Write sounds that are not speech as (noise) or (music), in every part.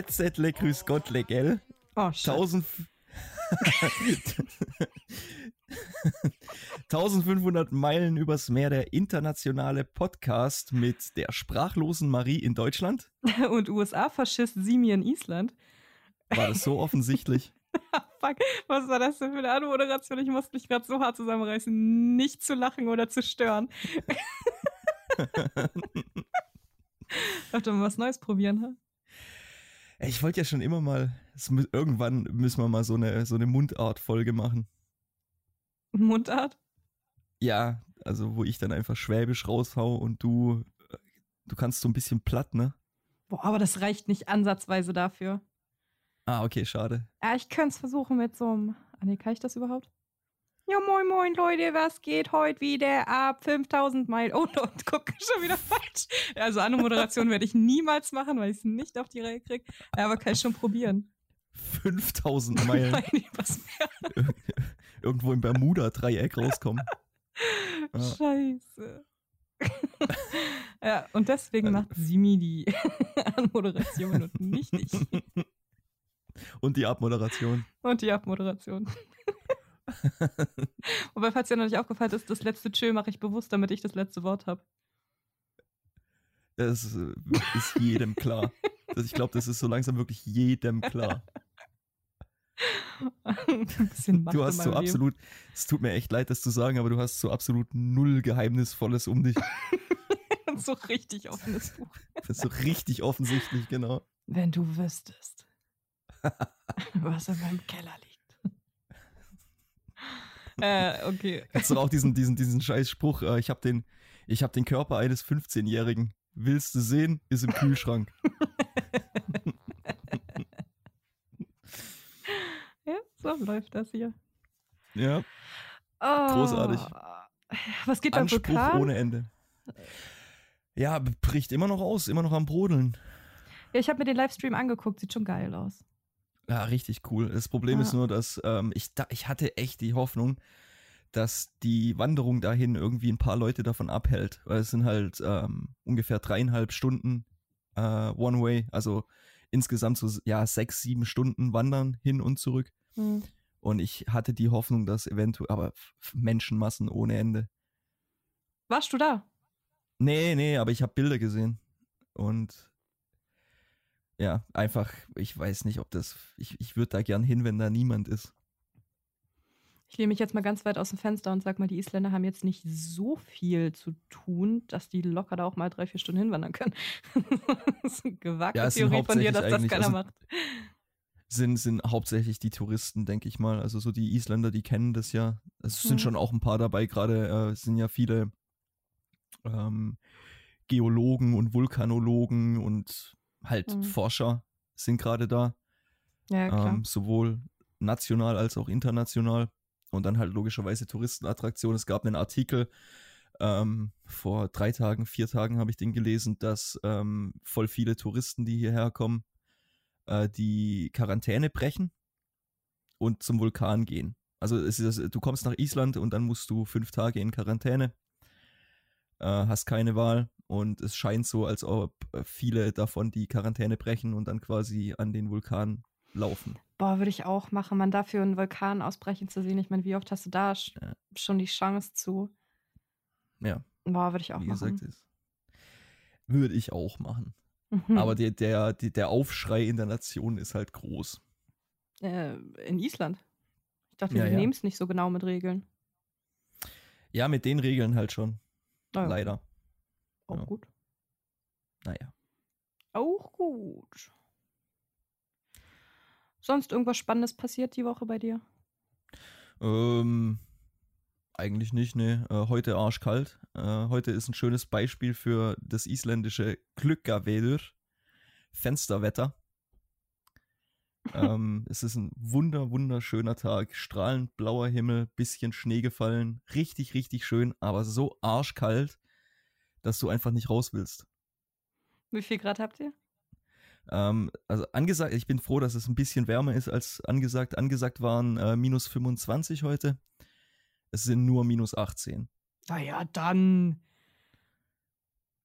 Jetzt ettle grüß Gottle, gell? Oh, shit. 1000 1500 (laughs) Meilen übers Meer, der internationale Podcast mit der sprachlosen Marie in Deutschland. (laughs) Und USA-Faschist Simi in Island. War das so offensichtlich? (laughs) Fuck, was war das denn für eine Anmoderation? Ich musste mich gerade so hart zusammenreißen, nicht zu lachen oder zu stören. Dachte mal was Neues probieren, ha? Ich wollte ja schon immer mal, mü- irgendwann müssen wir mal so eine, so eine Mundart-Folge machen. Mundart? Ja, also wo ich dann einfach Schwäbisch raushau und du, äh, du kannst so ein bisschen platt, ne? Boah, aber das reicht nicht ansatzweise dafür. Ah, okay, schade. Ja, ich könnte es versuchen mit so einem. Ah, nee, kann ich das überhaupt? Ja, moin, moin, Leute, was geht heute wieder ab 5000 Meilen? Oh, und (laughs) guck, schon wieder falsch. Also, Anmoderation werde ich niemals machen, weil ich es nicht auf die Reihe kriege. Aber kann ich schon probieren. 5000 (laughs) Meilen Nein, übers Meer. irgendwo im Bermuda-Dreieck rauskommen. (laughs) Ja. Scheiße. ja, und deswegen macht Simi die Anmoderation und nicht ich. Und die Abmoderation. Und die Abmoderation. (laughs) Wobei, falls dir noch nicht aufgefallen ist, das letzte Tschö mache ich bewusst, damit ich das letzte Wort habe. Das äh, ist jedem klar. Ich glaube, das ist so langsam wirklich jedem klar. Du hast so Leben. absolut, es tut mir echt leid, das zu sagen, aber du hast so absolut null Geheimnisvolles um dich. (laughs) so richtig offenes Buch. Das ist so richtig offensichtlich, genau. Wenn du wüsstest, (laughs) was in meinem Keller liegt. (laughs) äh, okay. Kennst du auch diesen, diesen, diesen scheiß Spruch, äh, ich habe den, ich hab den Körper eines 15-Jährigen. Willst du sehen? Ist im Kühlschrank. (laughs) Ja, so läuft das hier. Ja, Oh. Großartig. Was geht beim Anspruch Vulkan? ohne Ende. Ja, bricht immer noch aus, immer noch am Brodeln. Ja, ich habe mir den Livestream angeguckt, sieht schon geil aus. Ja, richtig cool. Das Problem Ja. ist nur, dass ähm, ich, da, ich hatte echt die Hoffnung, dass die Wanderung dahin irgendwie ein paar Leute davon abhält. Weil es sind halt ähm, ungefähr dreieinhalb Stunden äh, One-Way, also insgesamt so ja sechs, sieben Stunden wandern hin und zurück. Hm. Und ich hatte die Hoffnung, dass eventuell, aber Menschenmassen ohne Ende. Warst du da? Nee, nee, aber ich habe Bilder gesehen. Und ja, einfach, ich weiß nicht, ob das, ich, ich würde da gern hin, wenn da niemand ist. Ich lehne mich jetzt mal ganz weit aus dem Fenster und sag mal, die Isländer haben jetzt nicht so viel zu tun, dass die locker da auch mal drei, vier Stunden hinwandern können. (laughs) das ist eine gewagte Ja, Theorie von dir, dass das keiner eigentlich- macht. Sind, sind hauptsächlich die Touristen, denke ich mal. Also so die Isländer, die kennen das ja. Es sind Mhm. schon auch ein paar dabei, gerade äh, sind ja viele ähm, Geologen und Vulkanologen und halt Mhm. Forscher sind gerade da. Ja, klar. ähm, sowohl national als auch international. Und dann halt logischerweise Touristenattraktionen. Es gab einen Artikel, ähm, vor drei Tagen, vier Tagen habe ich den gelesen, dass ähm, voll viele Touristen, die hierher kommen, äh, die Quarantäne brechen und zum Vulkan gehen. Also ist, du kommst nach Island und dann musst du fünf Tage in Quarantäne, äh, hast keine Wahl und es scheint so, als ob äh, viele davon die Quarantäne brechen und dann quasi an den Vulkan laufen. Boah, würde ich auch machen, man dafür einen Vulkan ausbrechen zu sehen. Ich meine, wie oft hast du da Ja. schon die Chance zu? Ja, Boah, würde ich auch wie machen. gesagt, ist, würde ich auch machen. Mhm. Aber der, der, der Aufschrei in der Nation ist halt groß. äh, in Island. Ich dachte, Ja, die ja. nehmen es nicht so genau mit Regeln. Ja, mit den Regeln halt schon. Naja, Leider. Auch Ja. gut. Naja. Auch gut. Sonst irgendwas Spannendes passiert die Woche bei dir? Ähm, eigentlich nicht, ne. Äh, heute arschkalt. Äh, heute ist ein schönes Beispiel für das isländische Glückaveður. Fensterwetter. (laughs) ähm, es ist ein wunder, wunderschöner Tag. Strahlend blauer Himmel, bisschen Schnee gefallen. Richtig, richtig schön, aber so arschkalt, dass du einfach nicht raus willst. Wie viel Grad habt ihr? Ähm, also angesagt, ich bin froh, dass es ein bisschen wärmer ist als angesagt. Angesagt waren äh, minus 25 heute. Es sind nur minus 18. Naja, dann.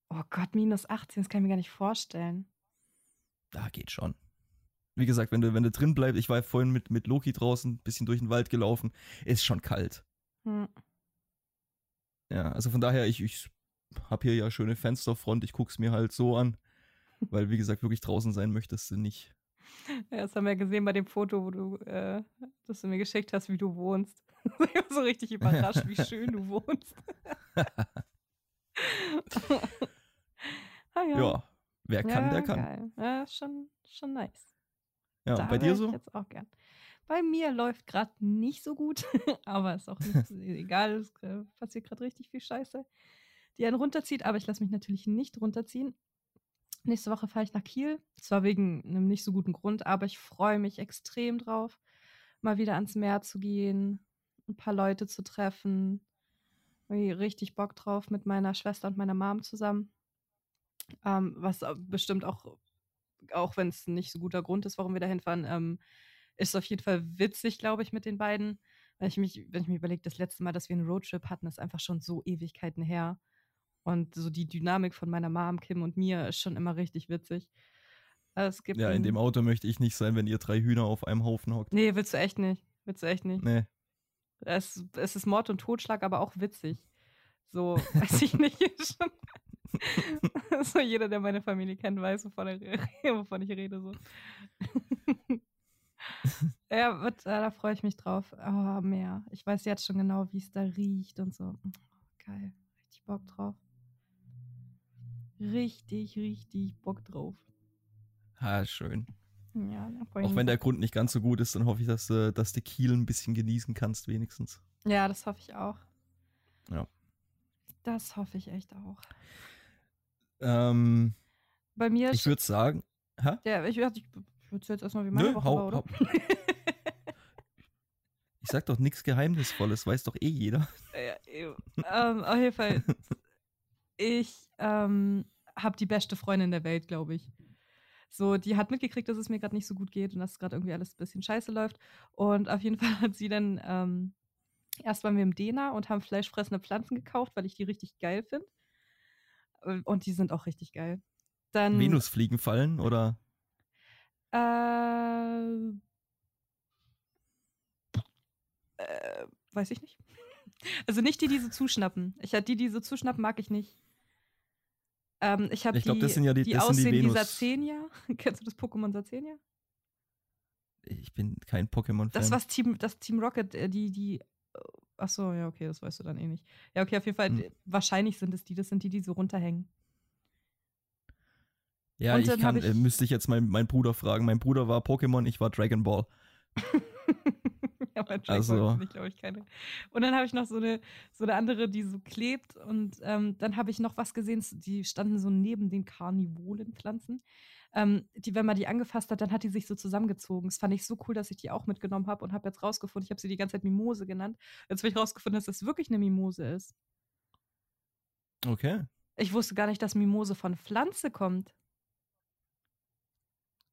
Oh Gott, minus 18, das kann ich mir gar nicht vorstellen. Da geht schon. Wie gesagt, wenn du, wenn du drin bleibst, ich war vorhin mit, mit Loki draußen, ein bisschen durch den Wald gelaufen, ist schon kalt. Hm. Ja, also von daher, ich, ich habe hier ja schöne Fensterfront, ich guck's mir halt so an, weil wie gesagt, wirklich draußen sein möchtest du nicht. Ja, das haben wir ja gesehen bei dem Foto, wo du, äh, das du mir geschickt hast, wie du wohnst. (laughs) Ich war so richtig überrascht, wie schön du wohnst. (laughs) ah, ja. Ja, wer kann, ja, der kann. Geil. Ja, schon, schon nice. Ja, da bei dir so? Jetzt auch gern. Bei mir läuft gerade nicht so gut, (laughs) aber ist auch nicht egal. Es äh, passiert gerade richtig viel Scheiße, die einen runterzieht. Aber ich lasse mich natürlich nicht runterziehen. Nächste Woche fahre ich nach Kiel. Zwar wegen einem nicht so guten Grund, aber ich freue mich extrem drauf, mal wieder ans Meer zu gehen, ein paar Leute zu treffen. Richtig Bock drauf mit meiner Schwester und meiner Mom zusammen. Ähm, was bestimmt auch, auch wenn es nicht so guter Grund ist, warum wir da hinfahren, ähm, ist auf jeden Fall witzig, glaube ich, mit den beiden. Wenn ich mich, wenn ich mir überlege, das letzte Mal, dass wir einen Roadtrip hatten, ist einfach schon so Ewigkeiten her. Und so die Dynamik von meiner Mom, Kim und mir ist schon immer richtig witzig. Es gibt Ja, in dem Auto möchte ich nicht sein, wenn ihr drei Hühner auf einem Haufen hockt. Nee, willst du echt nicht. Willst du echt nicht. Nee. Es, es ist Mord und Totschlag, aber auch witzig. So, (laughs) weiß ich nicht. schon- so jeder, der meine Familie kennt, weiß, wovon, er, wovon ich rede. So. ja, wird, äh, da freue ich mich drauf. Oh, mehr. Ich weiß jetzt schon genau, wie es da riecht und so. Geil. Richtig Bock drauf. Richtig, richtig Bock drauf. Ah, schön. Ja, Auch wenn der. Grund nicht ganz so gut ist, dann hoffe ich, dass, du- dass du Kiel ein bisschen genießen kannst, wenigstens. Ja, das hoffe ich auch. Ja. Das hoffe ich echt auch. Ähm, Bei mir ich würde sagen, hä? Ja, ich, würde jetzt erstmal, wie meine Nö, Woche hau- war, oder? Ich sag doch nichts Geheimnisvolles, weiß doch eh jeder. (laughs) ja, ähm, auf jeden Fall, (laughs) ich ähm, habe die beste Freundin der Welt, glaube ich. So, die hat mitgekriegt, dass es mir gerade nicht so gut geht und dass gerade irgendwie alles ein bisschen scheiße läuft. Und auf jeden (laughs) Fall hat sie dann, ähm, erst waren wir im Dena und haben fleischfressende Pflanzen gekauft, weil ich die richtig geil finde. Und die sind auch richtig geil. Dann, Venusfliegen fallen oder? Äh, äh, weiß ich nicht. (laughs) Also nicht die, die so zuschnappen. Ich die, die so zuschnappen, mag ich nicht. Ähm, ich habe Ich glaub, die, das sind ja die- die das sind die aussehen wie Venus- Sazenia. (laughs) Kennst du das Pokémon Sazenia? Ich bin kein Pokémon-Fan. Das was Team, das Team Rocket, äh, die, die. Ach so, ja, okay, das weißt du dann eh nicht. Ja, okay, auf jeden Fall. Hm. äh, Wahrscheinlich sind es die. Das sind die, die so runterhängen. Ja, ich kann, hab ich- äh, müsste ich jetzt meinen mein Bruder fragen. Mein Bruder war Pokémon, ich war Dragon Ball. (laughs) (laughs) ja, mein Jack Also- ich glaube ich keine. Und dann habe ich noch so eine, so eine andere, die so klebt. Und ähm, dann habe ich noch was gesehen, die standen so neben den Karnivolenpflanzen. Ähm, die, wenn man die angefasst hat, dann hat die sich so zusammengezogen. Das fand ich so cool, dass ich die auch mitgenommen habe und habe jetzt rausgefunden, ich habe sie die ganze Zeit Mimose genannt. Jetzt habe ich rausgefunden, dass das wirklich eine Mimose ist. Okay. Ich wusste gar nicht, dass Mimose von Pflanze kommt.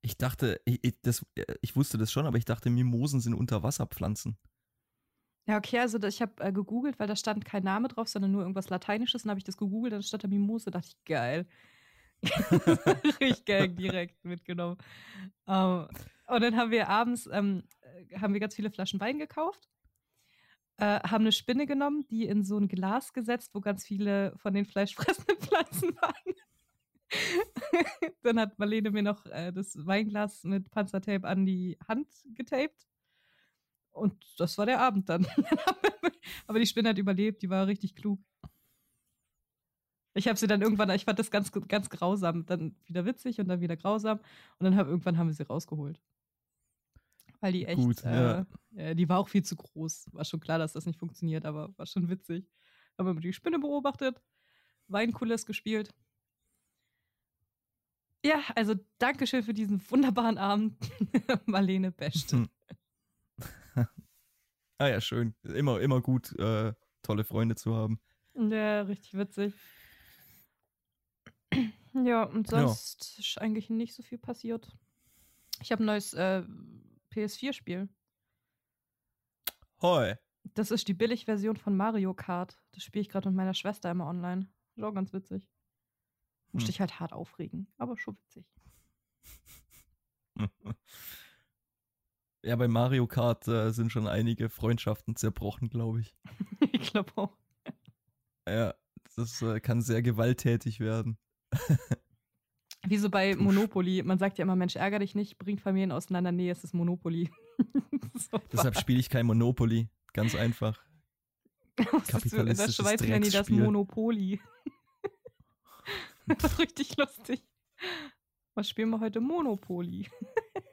Ich dachte, ich, ich, das, äh, ich wusste das schon, aber ich dachte, Mimosen sind Unterwasserpflanzen. Ja, okay, also ich habe äh, gegoogelt, weil da stand kein Name drauf, sondern nur irgendwas Lateinisches. Dann habe ich das gegoogelt, dann stand da Mimose, dachte ich, geil. (laughs) Richtig geil, direkt mitgenommen. Ähm, und dann haben wir abends, ähm, äh, haben wir ganz viele Flaschen Wein gekauft, äh, haben eine Spinne genommen, die in so ein Glas gesetzt, wo ganz viele von den fleischfressenden (laughs) Pflanzen waren. (laughs) dann hat Marlene mir noch äh, das Weinglas mit Panzertape an die Hand getaped. Und das war der Abend dann. (laughs) Aber die Spinne hat überlebt, die war richtig klug. Ich habe sie dann irgendwann, ich fand das ganz, ganz grausam, dann wieder witzig und dann wieder grausam. Und dann hab, irgendwann haben wir sie rausgeholt. Weil die echt, Gut, äh, ja. äh, die war auch viel zu groß. War schon klar, dass das nicht funktioniert, aber war schon witzig. Haben wir die Spinne beobachtet, Weinkulis gespielt. Ja, also Dankeschön für diesen wunderbaren Abend. (laughs) Marlene Beste. (laughs) ah ja, schön. Immer, immer gut, äh, tolle Freunde zu haben. Ja, richtig witzig. Ja, und Ja. sonst ist eigentlich nicht so viel passiert. Ich habe ein neues äh, PS4-Spiel. Hoi. Das ist die Billig-Version von Mario Kart. Das spiele ich gerade mit meiner Schwester immer online. Ist auch ganz witzig. Musste Hm. ich halt hart aufregen, aber schon witzig. (laughs) Ja, bei Mario Kart äh, sind schon einige Freundschaften zerbrochen, glaube ich. (laughs) ich glaube auch. Ja, das äh, kann sehr gewalttätig werden. (laughs) Wie so bei Monopoly. Man sagt ja immer, Mensch, ärger dich nicht, bringt Familien auseinander. Nee, es ist Monopoly. so Deshalb spiele ich kein Monopoly. Ganz einfach. Kapitalistisches in der Schweiz nennen die das Monopoly. (laughs) Richtig lustig. Was spielen wir heute? Monopoly.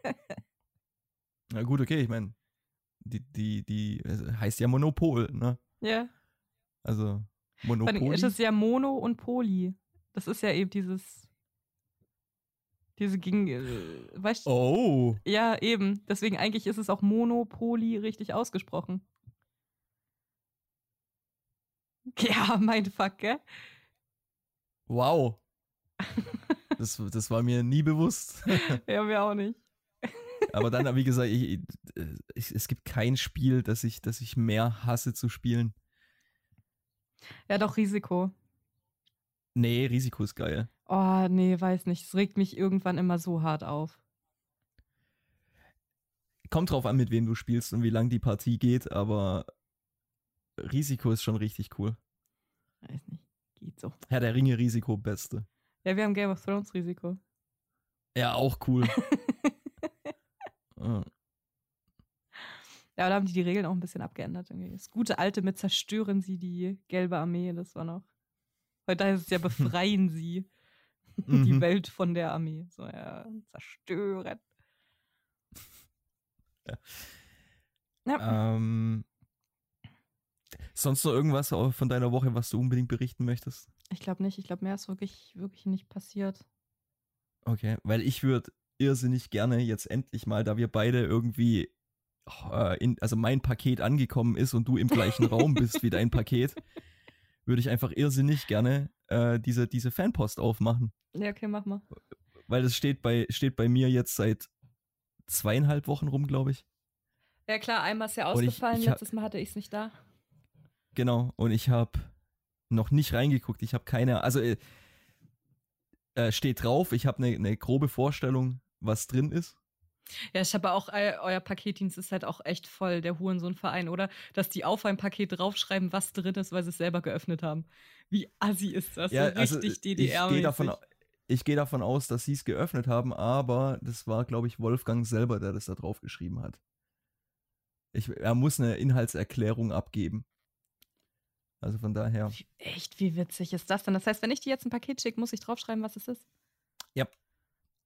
(laughs) Na gut, okay, ich meine, die, die, die heißt ja Monopol, ne? Ja. Also, Monopoly. Es ist ja Mono und Poly. Das ist ja eben dieses. Diese gegen. Äh, weißt du? Oh. Ja, eben. Deswegen eigentlich ist es auch Monopoly richtig ausgesprochen. (laughs) Ja, mein Fuck, gell? Wow. (laughs) Das, das war mir nie bewusst. (laughs) ja, mir auch nicht. Aber dann, wie gesagt, ich, ich, es gibt kein Spiel, das ich, das ich mehr hasse zu spielen. Ja, doch, Risiko. Nee, Risiko ist geil. Oh, nee, weiß nicht. Es regt mich irgendwann immer so hart auf. Kommt drauf an, mit wem du spielst und wie lang die Partie geht, aber Risiko ist schon richtig cool. Weiß nicht. Geht so. Herr der Ringe Risiko, beste. Ja, wir haben Game of Thrones Risiko. Ja, auch cool. (laughs) Ja, da haben die die Regeln auch ein bisschen abgeändert. Irgendwie. Das gute Alte mit zerstören sie die gelbe Armee, das war noch. Heute heißt es ja befreien (laughs) sie die mhm. Welt von der Armee. So, ja, zerstören. Ja. ja. Ähm, sonst noch irgendwas von deiner Woche, was du unbedingt berichten möchtest? Ich glaube nicht. Ich glaube, mehr ist wirklich, wirklich nicht passiert. Okay, weil ich würde irrsinnig gerne jetzt endlich mal, da wir beide irgendwie, äh, in, also mein Paket angekommen ist und du im gleichen (laughs) Raum bist wie dein Paket, würde ich einfach irrsinnig gerne äh, diese, diese Fanpost aufmachen. Ja, okay, mach mal. Weil das steht bei, steht bei mir jetzt seit zweieinhalb Wochen rum, glaube ich. Ja klar, einmal ist ja ausgefallen, ich, ich letztes Mal hatte ich es nicht da. Genau, und ich habe noch nicht reingeguckt. Ich habe keine, also äh, äh steht drauf, ich habe eine ne grobe Vorstellung, was drin ist. Ja, ich habe auch, äh, euer Paketdienst ist halt auch echt voll, der Hurensohn-Verein, oder? Dass die auf ein Paket draufschreiben, was drin ist, weil sie es selber geöffnet haben. Wie assi ist das? Ja, so also, richtig also, ddr Ich gehe davon, geh davon aus, dass sie es geöffnet haben, aber das war, glaube ich, Wolfgang selber, der das da drauf geschrieben hat. Ich, er muss eine Inhaltserklärung abgeben. Also von daher. Echt, wie witzig ist das denn? Das heißt, wenn ich dir jetzt ein Paket schicke, muss ich draufschreiben, was es ist? Ja.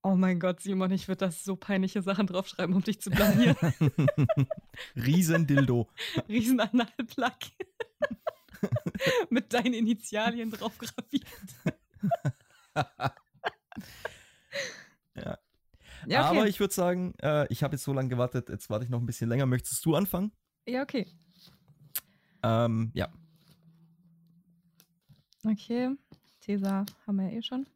Oh mein Gott, Simon, ich würde das so peinliche Sachen draufschreiben, um dich zu blamieren. (laughs) Riesendildo. (laughs) Riesenanalplug. (laughs) Mit deinen Initialien drauf graviert. ja. ja okay. Aber ich würde sagen, äh, ich habe jetzt so lange gewartet, jetzt warte ich noch ein bisschen länger. Möchtest du anfangen? Ja, okay. Ähm, ja. Okay. Cäsar haben wir ja eh schon.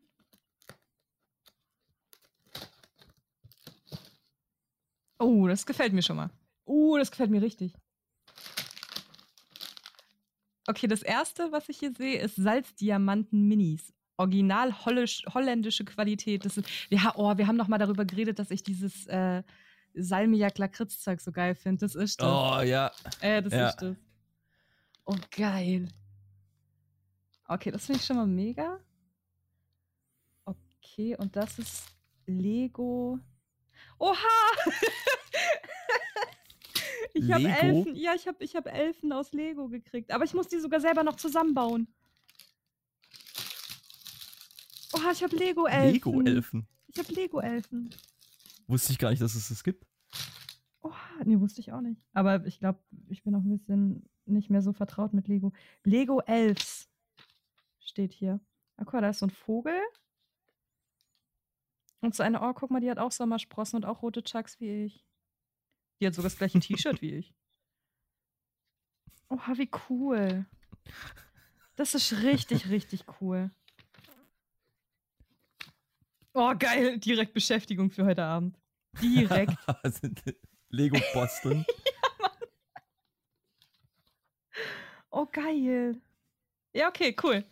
Oh, das gefällt mir schon mal. Oh, das gefällt mir richtig. Okay, das erste, was ich hier sehe, ist Salzdiamanten Minis. Original holländische Qualität. Das ist, ja, oh, wir haben noch mal darüber geredet, dass ich dieses äh, Salmiak Lakritzzeug so geil finde. Das ist das. Oh, ja. Äh, das ja. ist das. Oh, geil. Okay, das finde ich schon mal mega. Okay, und das ist Lego. Oha! (laughs) ich habe Elfen. Ja, ich habe ich hab Elfen aus Lego gekriegt. Aber ich muss die sogar selber noch zusammenbauen. Oha, ich habe Lego-Elfen. Lego-Elfen. Ich habe Lego-Elfen. Wusste ich gar nicht, dass es das gibt. Oha, nee, wusste ich auch nicht. Aber ich glaube, ich bin auch ein bisschen nicht mehr so vertraut mit Lego. Lego-Elfs steht hier. Ach, guck mal, da ist so ein Vogel. Und so eine, oh, guck mal, die hat auch Sommersprossen und auch rote Chucks wie ich. Die hat sogar das gleiche T-Shirt wie ich. (laughs) Oha, wie cool. Das ist richtig, richtig cool. Oh, geil. Direkt Beschäftigung für heute Abend. Direkt. (laughs) Lego Boston. (laughs) ja, oh, geil. Ja, okay, cool.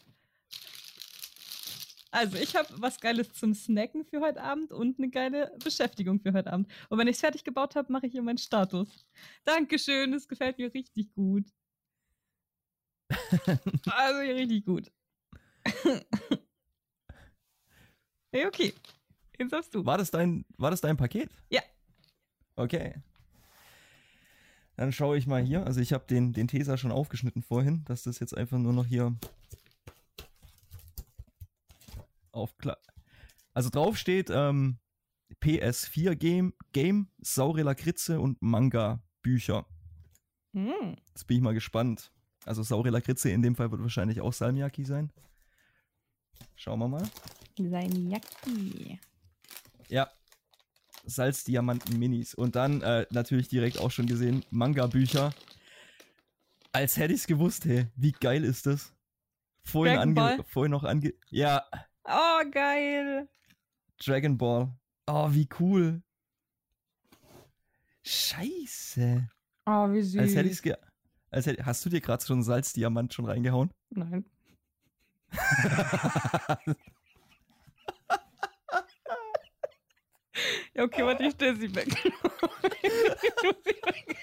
Also, ich habe was Geiles zum Snacken für heute Abend und eine geile Beschäftigung für heute Abend. Und wenn ich es fertig gebaut habe, mache ich hier meinen Status. Dankeschön, es gefällt mir richtig gut. (laughs) also, hier richtig gut. (laughs) hey, okay. Jetzt hast du. War das dein, war das dein Paket? Ja. Okay. Dann schaue ich mal hier. Also ich habe den, den Tesa schon aufgeschnitten vorhin, dass das jetzt einfach nur noch hier auf klar. Also drauf steht ähm, PS4 Game, Game, saure Lakritze und Manga Bücher. Hm. Jetzt bin ich mal gespannt. Also saure Lakritze in dem Fall wird wahrscheinlich auch Salmiakki sein. Schauen wir mal. Salmiakki. Ja. Salzdiamanten Minis. Und dann äh, natürlich direkt auch schon gesehen, Manga-Bücher. Als hätte ich es gewusst, hey, wie geil ist das? Vorhin, ange vorhin noch ange. Ja, Oh, geil. Dragon Ball. Oh, wie cool. Scheiße. Oh, wie süß. Als hätte ich's ge. Als hätte, hast du dir gerade schon Salzdiamant schon reingehauen? Nein. Ja, okay, warte, ich stelle sie weg. Ich tu sie weg.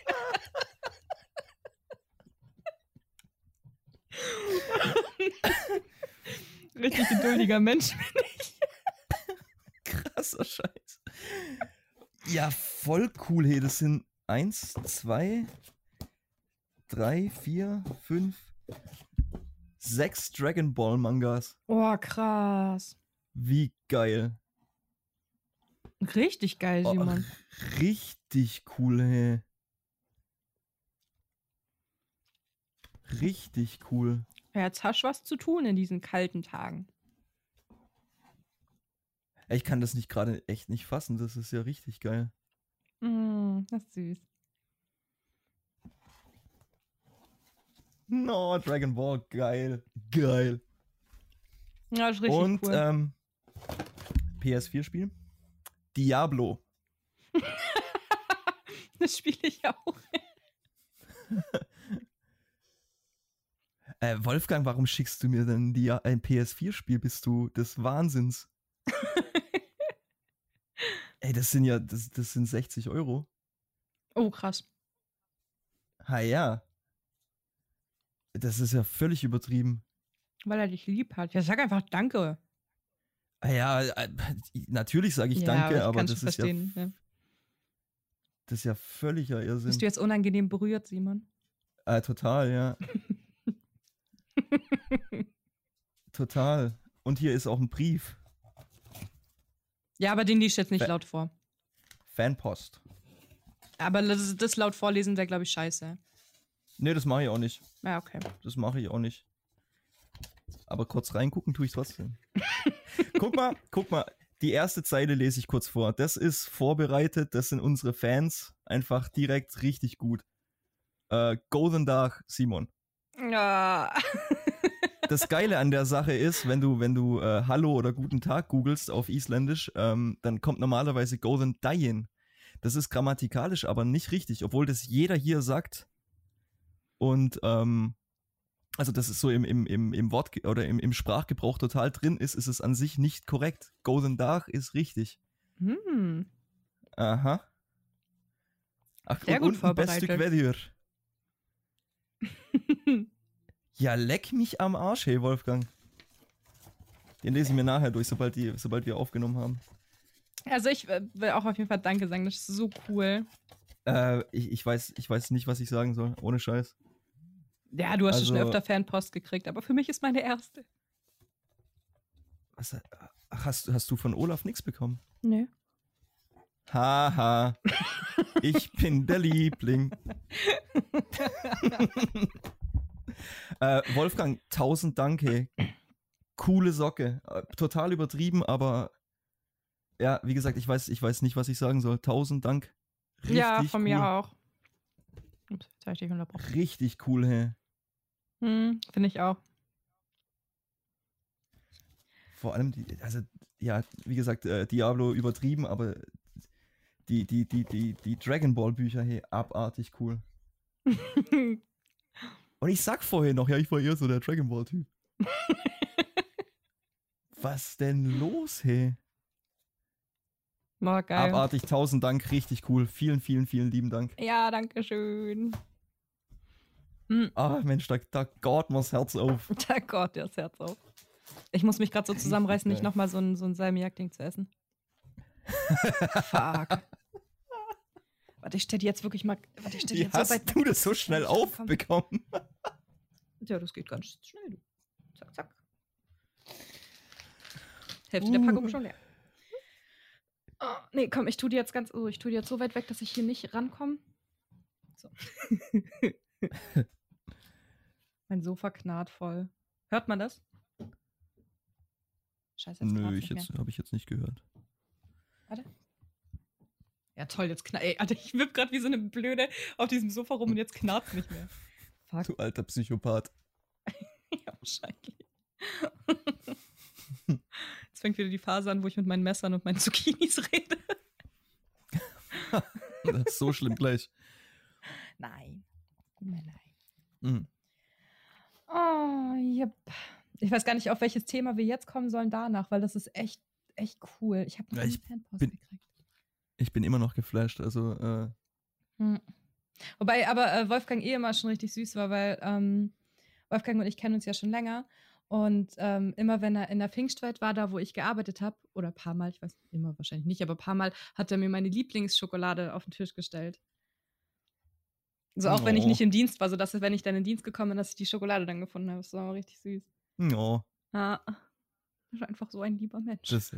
Richtig geduldiger Mensch bin ich. (laughs) Krasser Scheiß. Ja, voll cool, hey. Das sind eins, zwei, drei, vier, fünf, sechs Dragon Ball Mangas. Oh, krass. Wie geil. Richtig geil, Oh, Simon. richtig cool, hey. Richtig cool. Jetzt hast du was zu tun in diesen kalten Tagen. Ich kann das nicht gerade echt nicht fassen. Das ist ja richtig geil. Mm, das ist süß. No, Dragon Ball, geil. Geil. Ja, ist richtig Und cool. ähm, PS4-Spiel? Diablo. (laughs) das spiele ich auch. (laughs) Äh, Wolfgang, warum schickst du mir denn die, ein PS4-Spiel? Bist du des Wahnsinns? (laughs) Ey, das sind ja, das, das sind 60 Euro. Oh, krass. Ha ja. Das ist ja völlig übertrieben. Weil er dich lieb hat. Ja, sag einfach Danke. Ah Ja, äh, natürlich sage ich ja, danke, ich aber das ist, ja. Ja. das ist ja völliger Irrsinn. Bist du jetzt unangenehm berührt, Simon? Äh, total, ja. (laughs) total. Und hier ist auch ein Brief. Ja, aber den liest jetzt nicht Fa- laut vor. Fanpost. Aber das, das laut vorlesen wäre, glaube ich, scheiße. Nee, das mache ich auch nicht. Ja, okay. Das mache ich auch nicht. Aber kurz reingucken tue ich trotzdem. (laughs) guck mal, guck mal. Die erste Zeile lese ich kurz vor. Das ist vorbereitet. Das sind unsere Fans. Einfach direkt richtig gut. Äh, Golden Dark Simon. Ja. (laughs) Das Geile an der Sache ist, wenn du, wenn du äh, Hallo oder Guten Tag googelst auf Isländisch, ähm, dann kommt normalerweise Golden Dayin. Das ist grammatikalisch aber nicht richtig, obwohl das jeder hier sagt. Und ähm, also das ist so im, im, im, im Wort oder im, im Sprachgebrauch total drin ist, ist es an sich nicht korrekt. Golden Dach ist richtig. Hm. Aha. Ach, Sehr und gut unten beste vorbereitet. (laughs) Ja, leck mich am Arsch, hey Wolfgang. Den lese ich mir nachher durch, sobald, die, sobald wir aufgenommen haben. Also ich äh, will auch auf jeden Fall Danke sagen. Das ist so cool. Äh, ich, ich, weiß, ich weiß nicht, was ich sagen soll. Ohne Scheiß. Ja, du hast ja schon Also- öfter Fanpost gekriegt, aber für mich ist meine erste. Was, ach, hast, hast du von Olaf nichts bekommen? Nö. Haha. (laughs) ich bin der Liebling. (laughs) äh, Wolfgang, tausend Dank, hey. Coole Socke. Äh, total übertrieben, aber ja, wie gesagt, ich weiß, ich weiß nicht, was ich sagen soll. Tausend Dank. Richtig ja, von cool. mir auch. Ups, jetzt habe ich dich unterbrochen. Richtig cool, hey. Hm, Finde ich auch. Vor allem, die, also, ja, wie gesagt, äh, Diablo übertrieben, aber die, die, die, die, die Dragon Ball Bücher, hey, abartig cool. (laughs) Und ich sag vorher noch, ja, ich war eher so der Dragon Ball Typ. (laughs) Was denn los, hey? War geil. Abartig, tausend Dank, richtig cool. Vielen, vielen, vielen lieben Dank. Ja, danke schön. Ah, Mensch, da, da gart mir's Herz auf. (laughs) Da Gott, das Herz auf. Ich muss mich gerade so zusammenreißen, nicht nochmal so ein, so ein Salmiak-Ding zu essen. (laughs) Fuck. Warte, ich stell die jetzt wirklich mal. Warte, ich stell die Wie jetzt so hast weit du das so schnell aufbekommen? Ja, das geht ganz schnell, du. Zack, zack. Hälfte der Uh. Packung schon leer. Oh, nee, komm, ich tu die jetzt ganz. Oh, ich tu die jetzt so weit weg, dass ich hier nicht rankomme. So. (laughs) mein Sofa knarrt voll. Hört man das? Scheiße, jetzt Nö, ich jetzt, habe ich jetzt nicht gehört. mehr. Ja, toll, jetzt knarrt. Ey, Alter, ich wipp gerade wie so eine Blöde auf diesem Sofa rum und jetzt knarrt's nicht mehr. Fuck. (laughs) Du alter Psychopath. (laughs) Ja, wahrscheinlich. (laughs) Jetzt fängt wieder die Phase an, wo ich mit meinen Messern und meinen Zucchinis rede. Das ist so schlimm gleich. Nein. Nein, nein. Mhm. Oh, yep. Ich weiß gar nicht, auf welches Thema wir jetzt kommen sollen danach, weil das ist echt, echt cool. Ich habe noch Ja, eine ich Fanpost gekriegt. Ich bin immer noch geflasht. Also, äh, Hm. Wobei aber äh, Wolfgang eh immer schon richtig süß war, weil ähm, Wolfgang und ich kennen uns ja schon länger. Und ähm, immer wenn er in der Pfingstwelt war, da wo ich gearbeitet habe, oder ein paar Mal, ich weiß immer wahrscheinlich nicht, aber ein paar Mal hat er mir meine Lieblingsschokolade auf den Tisch gestellt. So auch wenn ich Oh. nicht im Dienst war, so dass wenn ich dann in den Dienst gekommen bin, dass ich die Schokolade dann gefunden habe. Das war richtig süß. ja, Ja. Das ist einfach so ein lieber Mensch. das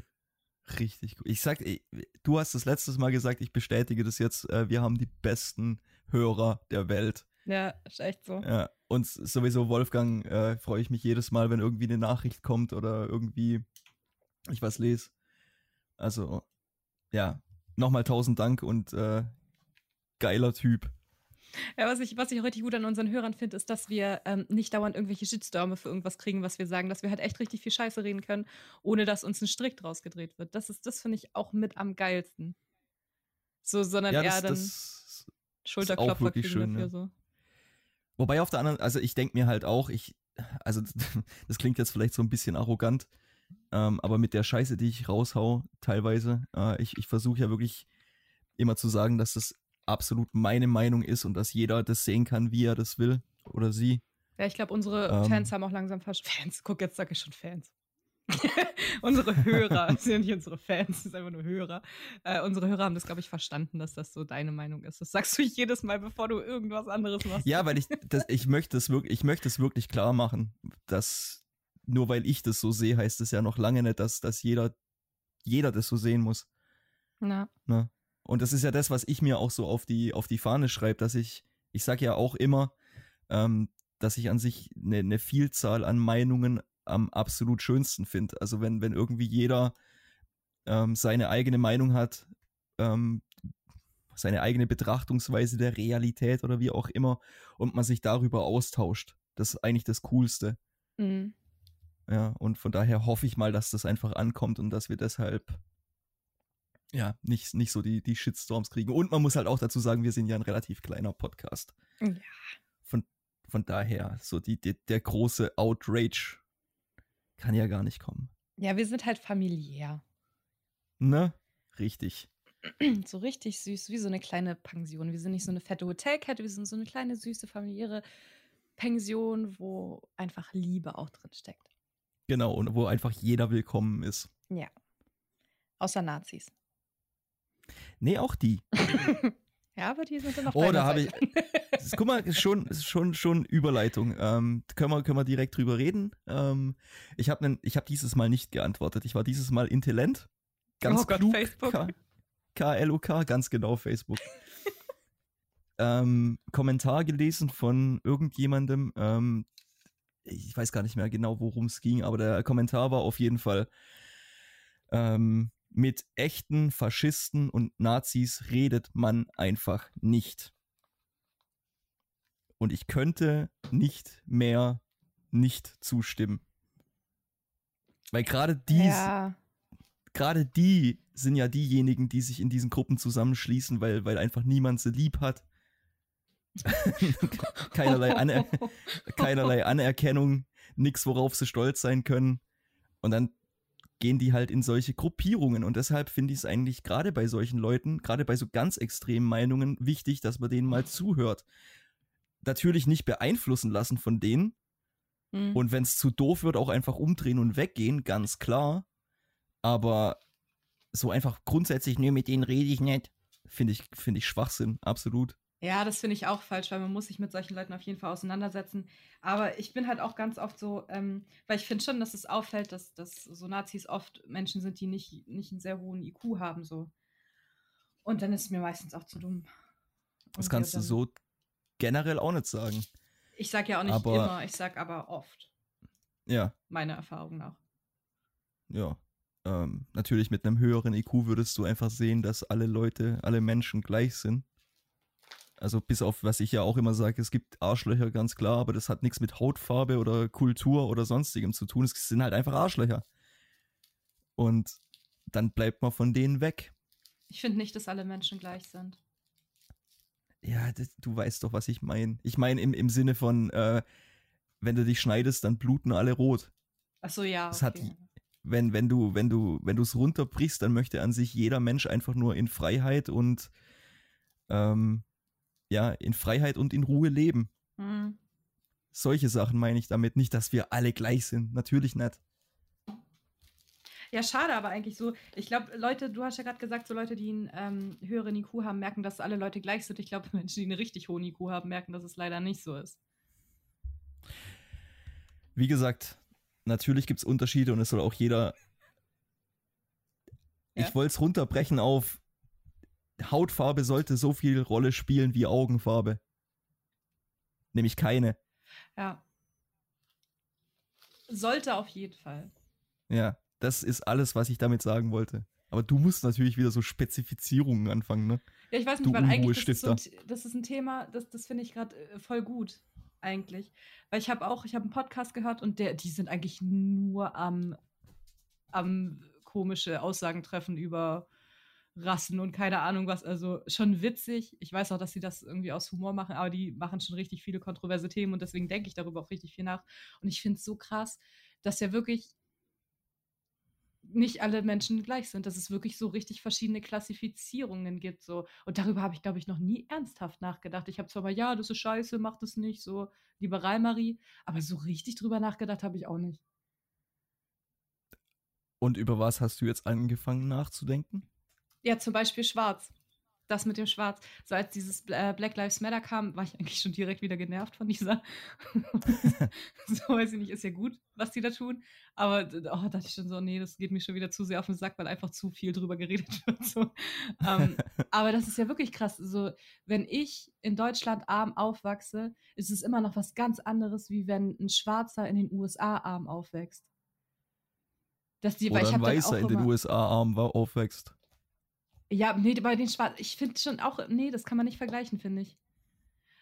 richtig gut. Ich sag, ey, du hast das letztes Mal gesagt, ich bestätige das jetzt. Äh, wir haben die besten Hörer der Welt. ja, ist echt so. Ja, und sowieso Wolfgang äh, freue ich mich jedes Mal, wenn irgendwie eine Nachricht kommt oder irgendwie ich was lese. Also, ja, nochmal tausend Dank und äh, geiler Typ. Ja, was ich, was ich auch richtig gut an unseren Hörern finde, ist, dass wir ähm, nicht dauernd irgendwelche Shitstürme für irgendwas kriegen, was wir sagen, dass wir halt echt richtig viel Scheiße reden können, ohne dass uns ein Strick draus gedreht wird. Das ist, das finde ich auch mit am geilsten. So, sondern Ja, eher das, dann das Schulterklopfer kriegen schön, dafür ja. so. Wobei auf der anderen, also ich denke mir halt auch, ich, also (laughs) das klingt jetzt vielleicht so ein bisschen arrogant, ähm, aber mit der Scheiße, die ich raushau, teilweise, äh, ich, ich versuche ja wirklich immer zu sagen, dass das absolut meine Meinung ist und dass jeder das sehen kann, wie er das will oder sie. Ja, ich glaube, unsere Ähm. Fans haben auch langsam fast. Fans, guck, jetzt sage ich schon Fans. (laughs) unsere Hörer, das (laughs) sind ja nicht unsere Fans, das sind einfach nur Hörer. Äh, unsere Hörer haben das, glaube ich, verstanden, dass das so deine Meinung ist. Das sagst du jedes Mal, bevor du irgendwas anderes machst. Ja, weil ich, (laughs) das, ich möchte es wirklich, ich möchte es wirklich klar machen, dass nur weil ich das so sehe, heißt es ja noch lange nicht, dass, dass jeder, jeder das so sehen muss. Na, Ne? Und das ist ja das, was ich mir auch so auf die, auf die Fahne schreibe, dass ich, ich sage ja auch immer, ähm, dass ich an sich eine, eine Vielzahl an Meinungen am absolut schönsten finde. Also wenn, wenn irgendwie jeder ähm, seine eigene Meinung hat, ähm, seine eigene Betrachtungsweise der Realität oder wie auch immer und man sich darüber austauscht. Das ist eigentlich das Coolste. mhm. Ja, und von daher hoffe ich mal, dass das einfach ankommt und dass wir deshalb ja nicht, nicht so die, die Shitstorms kriegen. Und man muss halt auch dazu sagen, wir sind ja ein relativ kleiner Podcast. Ja. Von, von daher, so die, die, der große Outrage kann ja gar nicht kommen. ja, wir sind halt familiär. Ne? Richtig. (clears throat) so richtig süß, wie so eine kleine Pension. Wir sind nicht so eine fette Hotelkette, wir sind so eine kleine, süße, familiäre Pension, wo einfach Liebe auch drin steckt. Genau, und wo einfach jeder willkommen ist. Ja. Außer Nazis. Nee, auch die. (laughs) ja, aber die sind dann noch Oh, da habe ich- guck mal, schon, schon, schon Überleitung. Ähm, können, wir, können wir direkt drüber reden? Ähm, ich habe hab dieses Mal nicht geantwortet. Ich war dieses Mal intelligent. Ganz Oh Gott, klug. Facebook. K- KLOK, ganz genau Facebook. (laughs) ähm, Kommentar gelesen von irgendjemandem. Ähm, ich weiß gar nicht mehr genau, worum es ging, aber der Kommentar war auf jeden Fall ähm, mit echten Faschisten und Nazis redet man einfach nicht. Und ich könnte nicht mehr nicht zustimmen. Weil gerade die, Ja, gerade die sind ja diejenigen, die sich in diesen Gruppen zusammenschließen, weil, weil einfach niemand sie lieb hat. (laughs) keinerlei, Aner keinerlei Anerkennung, nix, worauf sie stolz sein können. Und dann gehen die halt in solche Gruppierungen. Und deshalb finde ich es eigentlich gerade bei solchen Leuten, gerade bei so ganz extremen Meinungen, wichtig, dass man denen mal zuhört. Natürlich nicht beeinflussen lassen von denen. Mhm. Und wenn es zu doof wird, auch einfach umdrehen und weggehen, ganz klar. Aber so einfach grundsätzlich, nö, mit denen rede ich nicht, finde ich, finde ich Schwachsinn, absolut. Ja, das finde ich auch falsch, weil man muss sich mit solchen Leuten auf jeden Fall auseinandersetzen. Aber ich bin halt auch ganz oft so, ähm, weil ich finde schon, dass es auffällt, dass, dass so Nazis oft Menschen sind, die nicht, nicht einen sehr hohen IQ haben. so. Und dann ist es mir meistens auch zu dumm. Das kannst du so generell auch nicht sagen. Ich sag ja auch nicht aber- immer, ich sag aber oft, Ja, meiner Erfahrung nach. ja. Ähm, natürlich mit einem höheren IQ würdest du einfach sehen, dass alle Leute, alle Menschen gleich sind. Also bis auf, was ich ja auch immer sage, es gibt Arschlöcher, ganz klar, aber das hat nichts mit Hautfarbe oder Kultur oder sonstigem zu tun. Es sind halt einfach Arschlöcher. Und dann bleibt man von denen weg. Ich finde nicht, dass alle Menschen gleich sind. Ja, das, du weißt doch, was ich meine. Ich meine im, im Sinne von, äh, wenn du dich schneidest, dann bluten alle rot. Ach so, ja. Das hat okay. Wenn, wenn du, wenn du, wenn du es runterbrichst, dann möchte an sich jeder Mensch einfach nur in Freiheit und ähm, ja, in Freiheit und in Ruhe leben. Hm. Solche Sachen meine ich damit. Nicht, dass wir alle gleich sind. Natürlich nicht. Ja, schade, aber eigentlich so. Ich glaube, Leute, du hast ja gerade gesagt, so Leute, die einen ähm, höheren IQ haben, merken, dass alle Leute gleich sind. Ich glaube, (laughs) Menschen, die einen richtig hohen IQ haben, merken, dass es leider nicht so ist. Wie gesagt, natürlich gibt es Unterschiede und es soll auch jeder. Ja. Ich wollte es runterbrechen auf Hautfarbe sollte so viel Rolle spielen wie Augenfarbe. Nämlich keine. Ja. Sollte auf jeden Fall. Ja, das ist alles, was ich damit sagen wollte. Aber du musst natürlich wieder so Spezifizierungen anfangen, ne? Ja, ich weiß nicht, Du weil eigentlich das ist, so ein, das ist ein Thema, das, das finde ich gerade äh, voll gut, eigentlich. Weil ich habe auch, ich habe einen Podcast gehört und der, die sind eigentlich nur am, am komische Aussagen treffen über Rassen und keine Ahnung was. Also schon witzig. Ich weiß auch, dass sie das irgendwie aus Humor machen, aber die machen schon richtig viele kontroverse Themen und deswegen denke ich darüber auch richtig viel nach. Und ich finde es so krass, dass ja wirklich nicht alle Menschen gleich sind, dass es wirklich so richtig verschiedene Klassifizierungen gibt. So. Und darüber habe ich, glaube ich, noch nie ernsthaft nachgedacht. Ich habe zwar mal, ja, das ist scheiße, mach das nicht, so liberal Marie, aber so richtig drüber nachgedacht habe ich auch nicht. Und über was hast du jetzt angefangen nachzudenken? Ja, zum Beispiel Schwarz. Das mit dem Schwarz. So als dieses äh, Black Lives Matter kam, war ich eigentlich schon direkt wieder genervt von dieser. (laughs) so weiß ich nicht, ist ja gut, was die da tun. Aber oh, da dachte ich schon so, nee, das geht mir schon wieder zu sehr auf den Sack, weil einfach zu viel drüber geredet (laughs) wird. So. Ähm, aber das ist ja wirklich krass. So, wenn ich in Deutschland arm aufwachse, ist es immer noch was ganz anderes, wie wenn ein Schwarzer in den USA arm aufwächst. Dass die, weil Oder ich ein Weißer auch in den USA arm aufwächst. Ja, nee, bei den Schwarzen, ich finde schon auch, nee, das kann man nicht vergleichen, finde ich.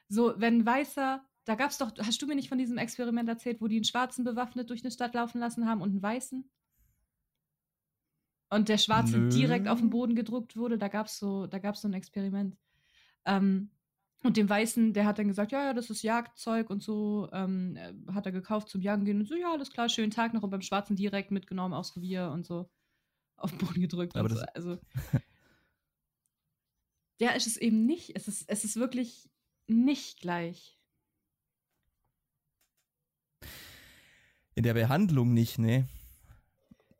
So, wenn ein Weißer, da gab's doch, hast du mir nicht von diesem Experiment erzählt, wo die einen Schwarzen bewaffnet durch eine Stadt laufen lassen haben und einen Weißen? Und der Schwarze Nö. direkt auf den Boden gedruckt wurde, da gab's so, da gab's so ein Experiment. Ähm, und dem Weißen, der hat dann gesagt, ja, ja, das ist Jagdzeug und so, ähm, äh, hat er gekauft zum Jagen gehen und so, ja, alles klar, schönen Tag noch und beim Schwarzen direkt mitgenommen aufs Revier und so auf den Boden gedrückt. Aber und so. das- Also, (laughs) der ist es eben nicht. Es ist, es ist wirklich nicht gleich. In der Behandlung nicht, ne?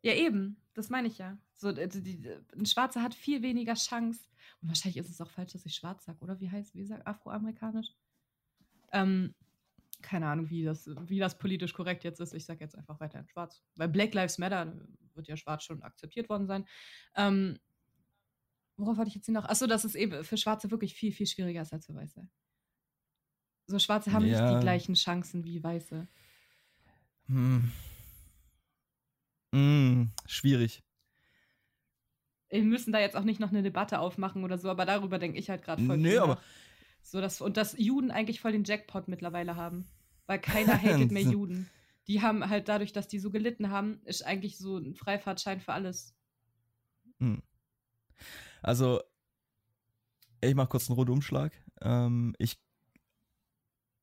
Ja, eben. Das meine ich ja. So, die, die, ein Schwarzer hat viel weniger Chance. Und wahrscheinlich ist es auch falsch, dass ich schwarz sage, oder? Wie heißt, wie sagt afroamerikanisch? Ähm, keine Ahnung, wie das, wie das politisch korrekt jetzt ist. Ich sage jetzt einfach weiterhin schwarz. Weil Black Lives Matter wird ja schwarz schon akzeptiert worden sein. Ähm, worauf hatte ich jetzt noch? Achso, dass es eben für Schwarze wirklich viel, viel schwieriger ist als für Weiße. So, Schwarze haben nicht Ja. die gleichen Chancen wie Weiße. Hm. Hm, schwierig. Wir müssen da jetzt auch nicht noch eine Debatte aufmachen oder so, aber darüber denke ich halt gerade voll Nee, aber-. So, dass, und dass Juden eigentlich voll den Jackpot mittlerweile haben. Weil keiner (laughs) hatet mehr Juden. Die haben halt dadurch, dass die so gelitten haben, ist eigentlich so ein Freifahrtschein für alles. Hm. Also, ich mach kurz einen Rundumschlag. Ähm, ich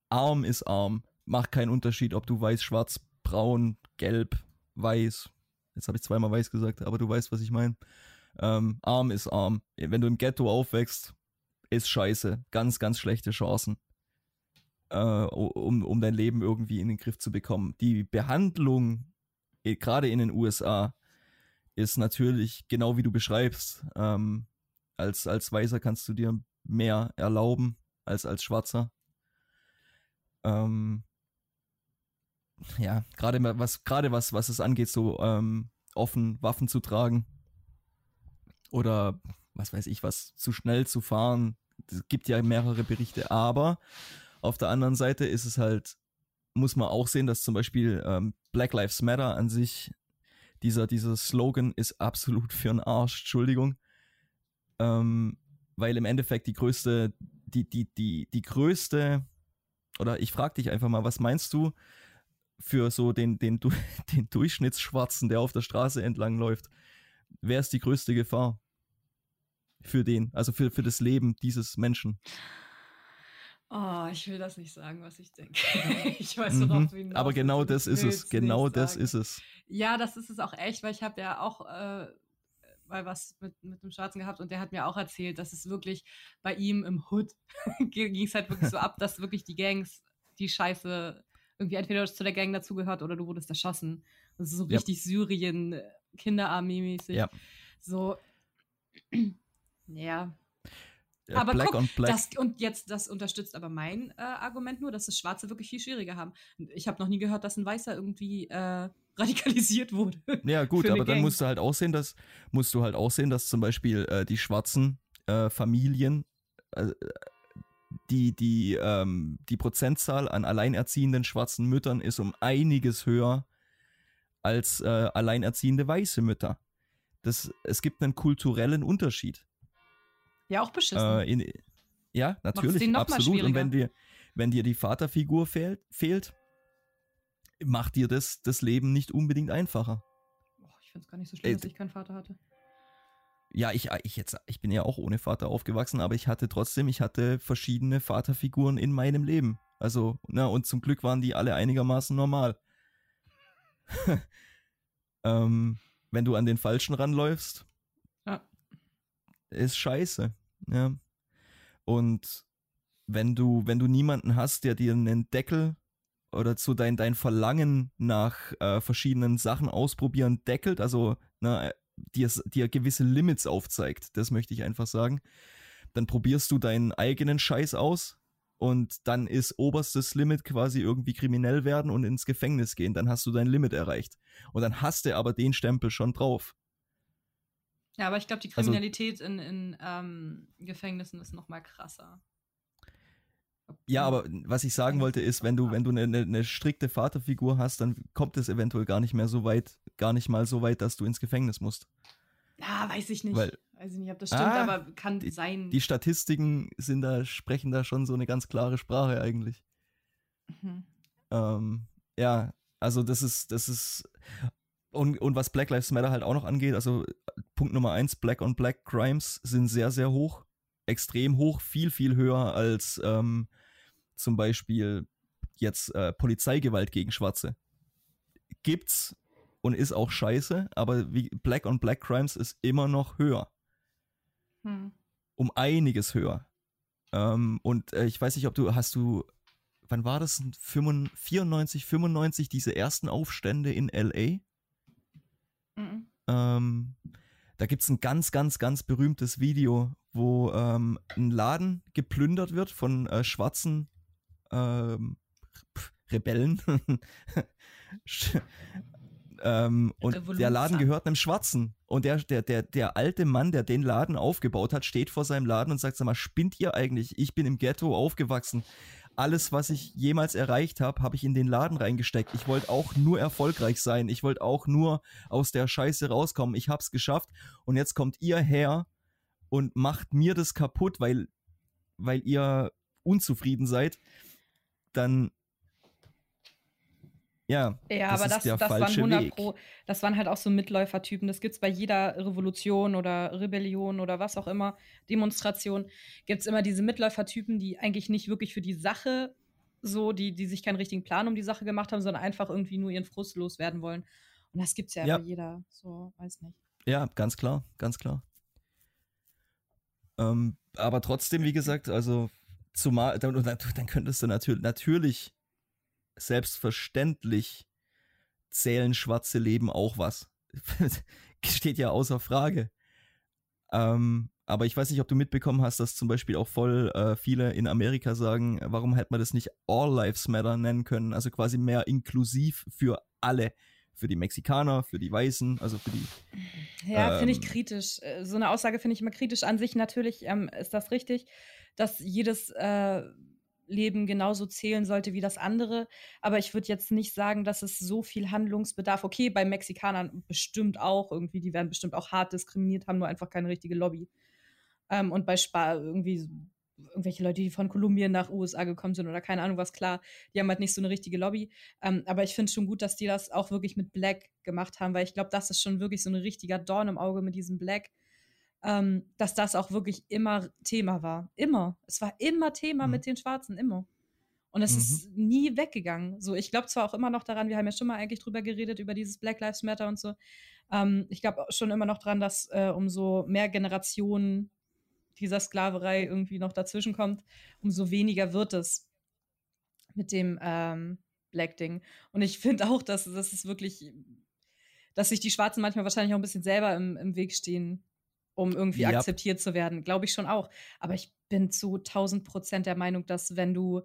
arm ist arm. Macht keinen Unterschied, ob du weiß, schwarz, braun, gelb, weiß, Jetzt habe ich zweimal weiß gesagt, aber du weißt, was ich meine. Ähm, arm ist arm. Wenn du im Ghetto aufwächst, ist scheiße. Ganz, ganz schlechte Chancen, äh, um, um dein Leben irgendwie in den Griff zu bekommen. Die Behandlung, eh, gerade in den USA, ist natürlich genau wie du beschreibst. Ähm, als, als Weißer kannst du dir mehr erlauben als als Schwarzer. Ähm, ja, gerade was, gerade was, was es angeht, so ähm, offen Waffen zu tragen oder was weiß ich, was zu schnell zu fahren. Es gibt ja mehrere Berichte, aber auf der anderen Seite ist es halt, muss man auch sehen, dass zum Beispiel ähm, Black Lives Matter an sich, dieser, dieser Slogan ist absolut für einen Arsch, Entschuldigung. Ähm, weil im Endeffekt die größte, die, die, die, die größte, oder ich frage dich einfach mal, was meinst du für so den, den, (laughs) den Durchschnittsschwarzen, der auf der Straße entlang läuft? Wer ist die größte Gefahr für den, also für, für das Leben dieses Menschen? Oh, ich will das nicht sagen, was ich denke. (laughs) ich weiß mhm. doch, wie Aber genau das ist es. Genau das ist es. Ja, das ist es auch echt, weil ich habe ja auch äh, mal was mit, mit einem Schwarzen gehabt und der hat mir auch erzählt, dass es wirklich bei ihm im Hood (laughs) ging es halt wirklich so ab, dass wirklich die Gangs die Scheiße irgendwie entweder zu der Gang dazugehört oder du wurdest erschossen. Das ist so richtig ja. Syrien, äh, Kinderarmee-mäßig. Ja. So, (clears throat) ja. ja aber Black guck, Black. Das, und jetzt, das unterstützt aber mein äh, Argument nur, dass das Schwarze wirklich viel schwieriger haben. Ich habe noch nie gehört, dass ein Weißer irgendwie äh, radikalisiert wurde. Ja, gut, aber dann musst du halt auch sehen, dass, musst du halt auch sehen, dass zum Beispiel äh, die schwarzen äh, Familien, äh, die, die, ähm, die Prozentzahl an alleinerziehenden schwarzen Müttern ist um einiges höher als äh, alleinerziehende weiße Mütter. Das, es gibt einen kulturellen Unterschied. Ja, auch beschissen. Äh, in, ja, natürlich, absolut. Und wenn dir, wenn dir die Vaterfigur fehlt, fehlt macht dir das, das Leben nicht unbedingt einfacher. ich finde es gar nicht so schlimm, äh, dass ich keinen Vater hatte. Ja, ich, ich, jetzt, ich bin ja auch ohne Vater aufgewachsen, aber ich hatte trotzdem, ich hatte verschiedene Vaterfiguren in meinem Leben. Also, na, und zum Glück waren die alle einigermaßen normal. (laughs) ähm, wenn du an den Falschen ranläufst, ja. ist scheiße. Ja. Und wenn du, wenn du niemanden hast, der dir einen Deckel oder so dein, dein Verlangen nach äh, verschiedenen Sachen ausprobieren deckelt, also ne, dir, dir gewisse Limits aufzeigt, das möchte ich einfach sagen, dann probierst du deinen eigenen Scheiß aus und dann ist oberstes Limit quasi irgendwie kriminell werden und ins Gefängnis gehen, dann hast du dein Limit erreicht. Und dann hast du aber den Stempel schon drauf. Ja, aber ich glaube, die also Kriminalität also, in, in ähm, Gefängnissen ist noch mal krasser. Ja, aber was ich sagen wollte ist, wenn du, wenn du eine, eine, strikte Vaterfigur hast, dann kommt es eventuell gar nicht mehr so weit, gar nicht mal so weit, dass du ins Gefängnis musst. Ja, weiß ich nicht. Weil, weiß ich nicht, ob das stimmt, ah, aber kann die, sein. Die Statistiken sind da, sprechen da schon so eine ganz klare Sprache eigentlich. Mhm. Ähm, ja, also das ist, das ist, und, und was Black Lives Matter halt auch noch angeht, also Punkt Nummer eins, Black on Black Crimes sind sehr, sehr hoch. Extrem hoch, viel, viel höher als ähm, zum Beispiel jetzt äh, Polizeigewalt gegen Schwarze. Gibt's und ist auch scheiße, aber wie Black on Black Crimes ist immer noch höher. Hm. Um einiges höher. Ähm, und äh, ich weiß nicht, ob du, hast du, wann war das? 94, 95, diese ersten Aufstände in LA? Mhm. Ähm, da gibt es ein ganz, ganz, ganz berühmtes Video, wo ähm, ein Laden geplündert wird von äh, schwarzen ähm, Rebellen. (laughs) ähm, und der Laden gehört einem Schwarzen. Und der, der, der, der alte Mann, der den Laden aufgebaut hat, steht vor seinem Laden und sagt, sag mal, spinnt ihr eigentlich? Ich bin im Ghetto aufgewachsen. Alles, was ich jemals erreicht habe, habe ich in den Laden reingesteckt. Ich wollte auch nur erfolgreich sein. Ich wollte auch nur aus der Scheiße rauskommen. Ich hab's geschafft. Und jetzt kommt ihr her und macht mir das kaputt, weil, weil ihr unzufrieden seid dann ja, ja das aber das, das waren 100 Pro, das waren halt auch so Mitläufertypen. Das gibt es bei jeder Revolution oder Rebellion oder was auch immer, Demonstration, gibt es immer diese Mitläufertypen, die eigentlich nicht wirklich für die Sache so, die, die sich keinen richtigen Plan um die Sache gemacht haben, sondern einfach irgendwie nur ihren Frust loswerden wollen. Und das gibt es ja, ja. bei jeder, so, weiß nicht. Ja, ganz klar, ganz klar. Ähm, aber trotzdem, wie gesagt, also zumal, dann, dann könntest du natürlich, natürlich selbstverständlich zählen schwarze Leben auch was. (laughs) Steht ja außer Frage. Ähm, aber ich weiß nicht, ob du mitbekommen hast, dass zum Beispiel auch voll äh, viele in Amerika sagen, warum hätte man das nicht All Lives Matter nennen können? Also quasi mehr inklusiv für alle. Für die Mexikaner, für die Weißen, also für die. Ja, ähm, finde ich kritisch. Äh, so eine Aussage finde ich immer kritisch. An sich natürlich ähm, ist das richtig, dass jedes äh, Leben genauso zählen sollte wie das andere. Aber ich würde jetzt nicht sagen, dass es so viel Handlungsbedarf. Okay, bei Mexikanern bestimmt auch irgendwie, die werden bestimmt auch hart diskriminiert, haben nur einfach keine richtige Lobby. Ähm, und bei Spar irgendwie irgendwelche Leute, die von Kolumbien nach USA gekommen sind oder keine Ahnung was, klar, die haben halt nicht so eine richtige Lobby. Ähm, aber ich finde schon gut, dass die das auch wirklich mit Black gemacht haben, weil ich glaube, das ist schon wirklich so ein richtiger Dorn im Auge mit diesem Black ähm, dass das auch wirklich immer Thema war. Immer. Es war immer Thema mhm. mit den Schwarzen, immer. Und es mhm. ist nie weggegangen. So, ich glaube zwar auch immer noch daran, wir haben ja schon mal eigentlich drüber geredet, über dieses Black Lives Matter und so. Ähm, ich glaube schon immer noch daran, dass äh, umso mehr Generationen dieser Sklaverei irgendwie noch dazwischen kommt, umso weniger wird es mit dem ähm, Black Ding. Und ich finde auch, dass das ist wirklich, dass sich die Schwarzen manchmal wahrscheinlich auch ein bisschen selber im, im Weg stehen um irgendwie yep. akzeptiert zu werden. Glaube ich schon auch. Aber ich bin zu 1000 Prozent der Meinung, dass wenn du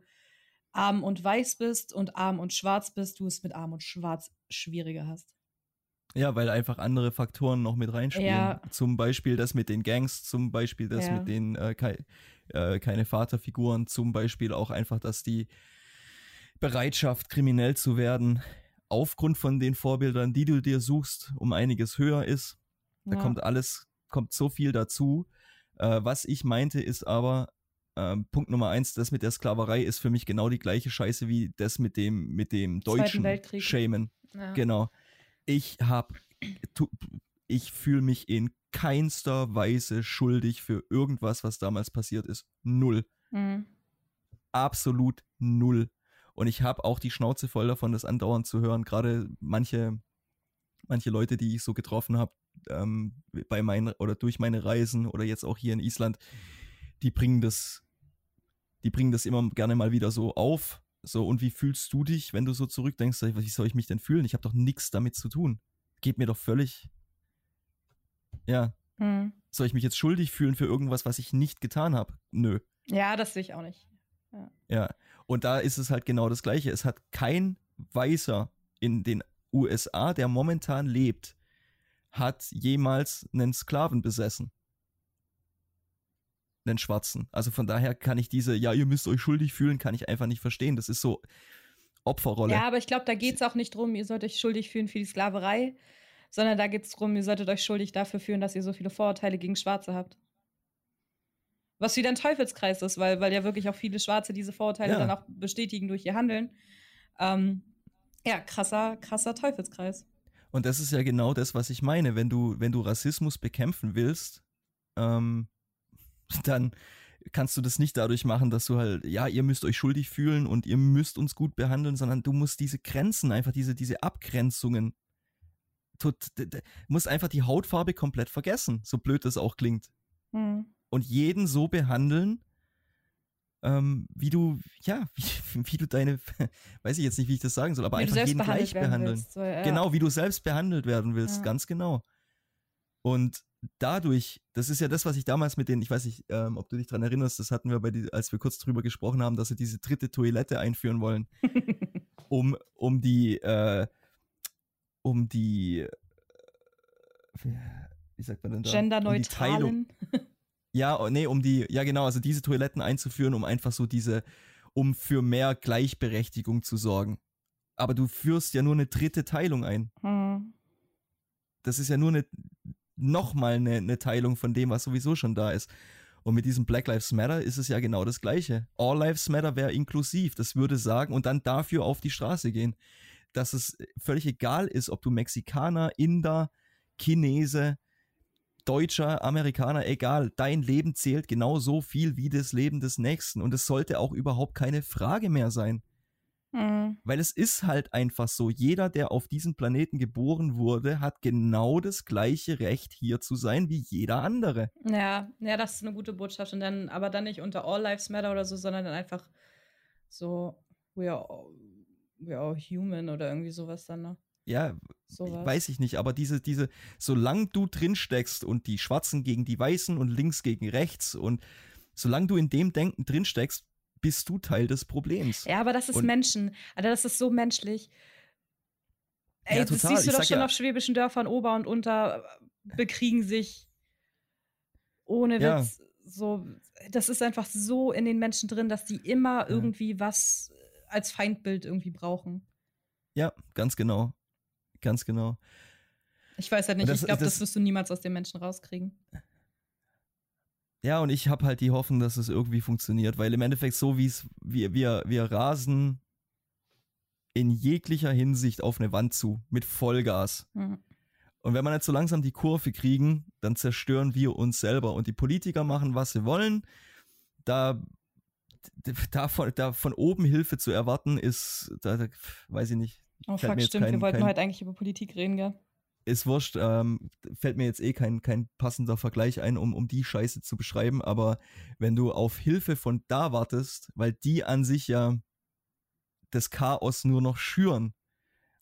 arm und weiß bist und arm und schwarz bist, du es mit arm und schwarz schwieriger hast. Ja, weil einfach andere Faktoren noch mit reinspielen. Ja. Zum Beispiel das mit den Gangs, zum Beispiel das ja. mit den äh, kei äh, keine Vaterfiguren, zum Beispiel auch einfach, dass die Bereitschaft, kriminell zu werden, aufgrund von den Vorbildern, die du dir suchst, um einiges höher ist. Da ja. kommt alles kommt so viel dazu. Äh, was ich meinte, ist aber, äh, Punkt Nummer eins, das mit der Sklaverei ist für mich genau die gleiche Scheiße wie das mit dem, mit dem deutschen Shaman. Ja. Genau. Ich hab, ich fühle mich in keinster Weise schuldig für irgendwas, was damals passiert ist. Null. Mhm. Absolut null. Und ich habe auch die Schnauze voll davon, das andauernd zu hören. Gerade manche, manche Leute, die ich so getroffen habe, ähm, bei meinen oder durch meine Reisen oder jetzt auch hier in Island, die bringen das, die bringen das immer gerne mal wieder so auf. So, und wie fühlst du dich, wenn du so zurückdenkst, wie soll ich mich denn fühlen? Ich habe doch nichts damit zu tun. Geht mir doch völlig. Ja. Mhm. Soll ich mich jetzt schuldig fühlen für irgendwas, was ich nicht getan habe? Nö. Ja, das sehe ich auch nicht. Ja. ja. Und da ist es halt genau das Gleiche. Es hat kein Weißer in den USA, der momentan lebt, hat jemals einen Sklaven besessen. Einen Schwarzen. Also von daher kann ich diese, ja, ihr müsst euch schuldig fühlen, kann ich einfach nicht verstehen. Das ist so Opferrolle. Ja, aber ich glaube, da geht es auch nicht drum, ihr sollt euch schuldig fühlen für die Sklaverei, sondern da geht es darum, ihr solltet euch schuldig dafür fühlen, dass ihr so viele Vorurteile gegen Schwarze habt. Was wieder ein Teufelskreis ist, weil, weil ja wirklich auch viele Schwarze diese Vorurteile ja. dann auch bestätigen durch ihr Handeln. Ähm, ja, krasser, krasser Teufelskreis. Und das ist ja genau das, was ich meine. Wenn du, wenn du Rassismus bekämpfen willst, ähm, (laughs) dann kannst du das nicht dadurch machen, dass du halt, ja, ihr müsst euch schuldig fühlen und ihr müsst uns gut behandeln, sondern du musst diese Grenzen, einfach diese, diese Abgrenzungen, tut, musst einfach die Hautfarbe komplett vergessen, so blöd das auch klingt. Mhm. Und jeden so behandeln, ähm, wie du, ja, (laughs) wie, wie, du deine, (laughs) weiß ich jetzt nicht, wie ich das sagen soll, aber wie einfach jeden gleich behandeln. Willst, so, ja. Genau, wie du selbst behandelt werden willst, ja. ganz genau. Und dadurch, das ist ja das, was ich damals mit den, ich weiß nicht, ähm, ob du dich daran erinnerst, das hatten wir bei die, als wir kurz drüber gesprochen haben, dass sie diese dritte Toilette einführen wollen, (laughs) um, um die, äh, um die, äh, wie sagt man denn da? Genderneutralen. Um (laughs) Ja, oh, nee, um die, ja genau, also diese Toiletten einzuführen, um einfach so diese, um für mehr Gleichberechtigung zu sorgen. Aber du führst ja nur eine dritte Teilung ein. Hm. Das ist ja nur eine, nochmal eine, eine Teilung von dem, was sowieso schon da ist. Und mit diesem Black Lives Matter ist es ja genau das Gleiche. All Lives Matter wäre inklusiv. Das würde sagen und dann dafür auf die Straße gehen. Dass es völlig egal ist, ob du Mexikaner, Inder, Chinese, Deutscher, Amerikaner, egal, dein Leben zählt genauso viel wie das Leben des Nächsten und es sollte auch überhaupt keine Frage mehr sein. Mhm. Weil es ist halt einfach so, jeder, der auf diesem Planeten geboren wurde, hat genau das gleiche Recht, hier zu sein wie jeder andere. Ja, ja, das ist eine gute Botschaft. Und dann, aber dann nicht unter All Lives Matter oder so, sondern dann einfach so, we are, we are human oder irgendwie sowas dann, ne? Ja, so weiß ich nicht, aber diese, diese, solange du drin steckst und die Schwarzen gegen die Weißen und links gegen rechts und solange du in dem Denken drin steckst, bist du Teil des Problems. Ja, aber das ist und Menschen. Also das ist so menschlich. Ey, ja, das siehst du doch schon ja, auf schwäbischen Dörfern, Ober und Unter bekriegen sich ohne ja. Witz. So, das ist einfach so in den Menschen drin, dass die immer irgendwie was als Feindbild irgendwie brauchen. Ja, ganz genau. Ganz genau. Ich weiß halt nicht, das, ich glaube, das, das wirst du niemals aus den Menschen rauskriegen. Ja, und ich habe halt die Hoffnung, dass es irgendwie funktioniert, weil im Endeffekt so wie es, wir, wir, wir rasen in jeglicher Hinsicht auf eine Wand zu, mit Vollgas. Mhm. Und wenn wir nicht so langsam die Kurve kriegen, dann zerstören wir uns selber. Und die Politiker machen, was sie wollen. Da, da, von, da von oben Hilfe zu erwarten, ist, da, da weiß ich nicht. Oh fuck, stimmt, kein, wir wollten kein, heute eigentlich über Politik reden, gell? Ist wurscht, ähm, fällt mir jetzt eh kein, kein passender Vergleich ein, um, um die Scheiße zu beschreiben, aber wenn du auf Hilfe von da wartest, weil die an sich ja das Chaos nur noch schüren,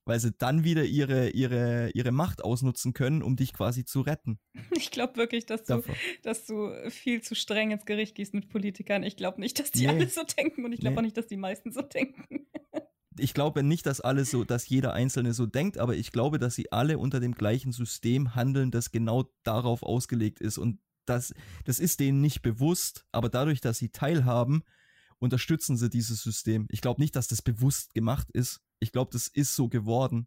weil sie dann wieder ihre, ihre, ihre Macht ausnutzen können, um dich quasi zu retten. (laughs) Ich glaube wirklich, dass du, dass du viel zu streng ins Gericht gehst mit Politikern. Ich glaube nicht, dass die nee. alle so denken und ich glaube nee. auch nicht, dass die meisten so denken (laughs) ich glaube nicht, dass alle so, dass jeder Einzelne so denkt, aber ich glaube, dass sie alle unter dem gleichen System handeln, das genau darauf ausgelegt ist. Und das, das ist denen nicht bewusst, aber dadurch, dass sie teilhaben, unterstützen sie dieses System. Ich glaube nicht, dass das bewusst gemacht ist. Ich glaube, das ist so geworden.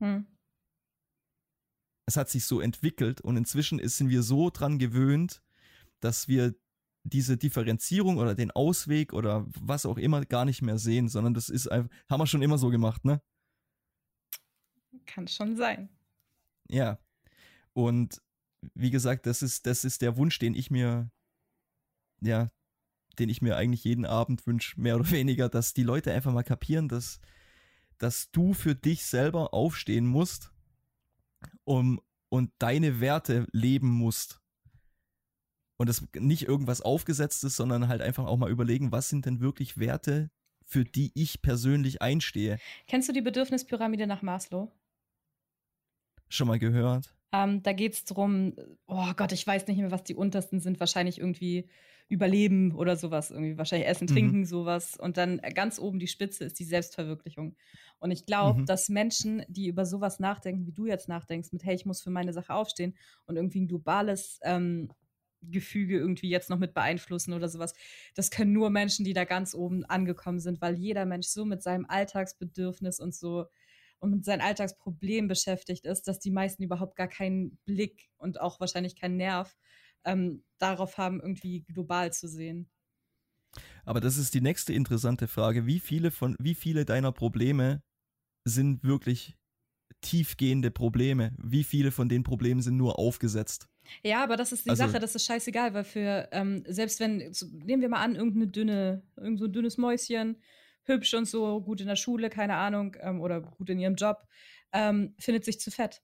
Hm. Es hat sich so entwickelt und inzwischen sind wir so dran gewöhnt, dass wir diese Differenzierung oder den Ausweg oder was auch immer gar nicht mehr sehen, sondern das ist einfach, haben wir schon immer so gemacht, ne? Kann schon sein. Ja. Und wie gesagt, das ist, das ist der Wunsch, den ich mir, ja, den ich mir eigentlich jeden Abend wünsche, mehr oder (laughs) weniger, dass die Leute einfach mal kapieren, dass, dass du für dich selber aufstehen musst um, und deine Werte leben musst und es nicht irgendwas aufgesetztes, sondern halt einfach auch mal überlegen, was sind denn wirklich Werte, für die ich persönlich einstehe. Kennst du die Bedürfnispyramide nach Maslow? Schon mal gehört. Ähm, da geht es darum, oh Gott, ich weiß nicht mehr, was die untersten sind. Wahrscheinlich irgendwie Überleben oder sowas. Irgendwie wahrscheinlich Essen, mhm. Trinken, sowas. Und dann ganz oben die Spitze ist die Selbstverwirklichung. Und ich glaube, mhm. dass Menschen, die über sowas nachdenken, wie du jetzt nachdenkst, mit hey, ich muss für meine Sache aufstehen und irgendwie ein globales ähm, Gefüge irgendwie jetzt noch mit beeinflussen oder sowas. Das können nur Menschen, die da ganz oben angekommen sind, weil jeder Mensch so mit seinem Alltagsbedürfnis und so und mit seinem Alltagsproblem beschäftigt ist, dass die meisten überhaupt gar keinen Blick und auch wahrscheinlich keinen Nerv ähm, darauf haben, irgendwie global zu sehen. Aber das ist die nächste interessante Frage. Wie viele von, wie viele deiner Probleme sind wirklich tiefgehende Probleme? Wie viele von den Problemen sind nur aufgesetzt? Ja, aber das ist die also, Sache, das ist scheißegal, weil für, ähm, selbst wenn, nehmen wir mal an, irgendeine dünne, irgend so ein dünnes Mäuschen, hübsch und so, gut in der Schule, keine Ahnung, ähm, oder gut in ihrem Job, ähm, findet sich zu fett.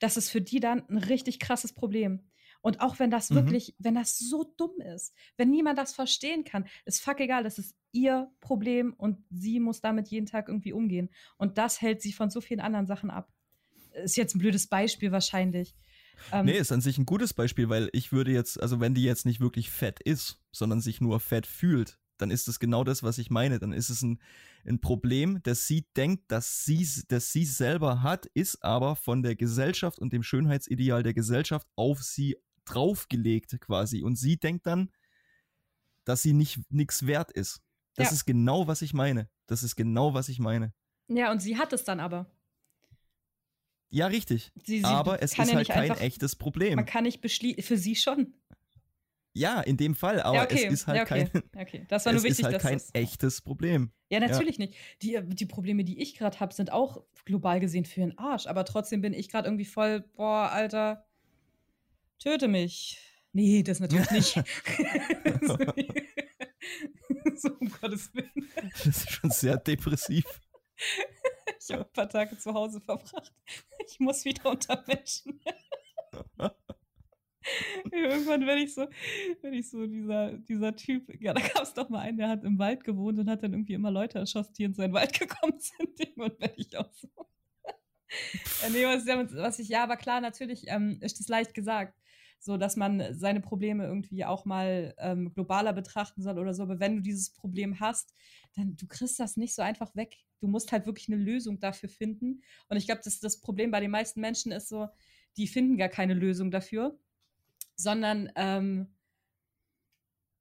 Das ist für die dann ein richtig krasses Problem. Und auch wenn das mhm. wirklich, wenn das so dumm ist, wenn niemand das verstehen kann, ist fuck egal, das ist ihr Problem und sie muss damit jeden Tag irgendwie umgehen. Und das hält sie von so vielen anderen Sachen ab. Ist jetzt ein blödes Beispiel wahrscheinlich. Ähm, nee, ist an sich ein gutes Beispiel, weil ich würde jetzt, also wenn die jetzt nicht wirklich fett ist, sondern sich nur fett fühlt, dann ist es genau das, was ich meine. Dann ist es ein, ein Problem, das sie denkt, dass sie, dass sie selber hat, ist aber von der Gesellschaft und dem Schönheitsideal der Gesellschaft auf sie draufgelegt quasi. Und sie denkt dann, dass sie nicht nichts wert ist. Das ja. ist genau, was ich meine. Das ist genau, was ich meine. Ja, und sie hat es dann aber. Ja, richtig. Sie, sie aber es ist ja halt kein einfach, echtes Problem. Man kann nicht beschließen, für sie schon. Ja, in dem Fall, aber ja, okay. es ist halt ja, okay. kein, okay. das war (laughs) nur wichtig, ist halt kein echtes Problem. Ja, natürlich nicht. Die, die Probleme, die ich gerade habe, sind auch global gesehen für den Arsch, aber trotzdem bin ich gerade irgendwie voll, boah, Alter, töte mich. Nee, das natürlich nicht. (laughs) (laughs) so, um Gottes Willen. Das ist schon sehr depressiv. Ich habe ein paar Tage zu Hause verbracht. (laughs) Ich muss wieder unter Menschen. (laughs) Irgendwann werde ich so, werde ich so dieser, dieser Typ, ja, da gab es doch mal einen, der hat im Wald gewohnt und hat dann irgendwie immer Leute erschossen, die in seinen Wald (laughs) gekommen sind. Und werde ich auch so. ja, nee, was, was, ich, ja, aber klar, natürlich ähm, ist das leicht gesagt, so dass man seine Probleme irgendwie auch mal ähm, globaler betrachten soll oder so. Aber wenn du dieses Problem hast, dann du kriegst das nicht so einfach weg. Du musst halt wirklich eine Lösung dafür finden. Und ich glaube, dass das Problem bei den meisten Menschen ist so, die finden gar keine Lösung dafür sondern ähm,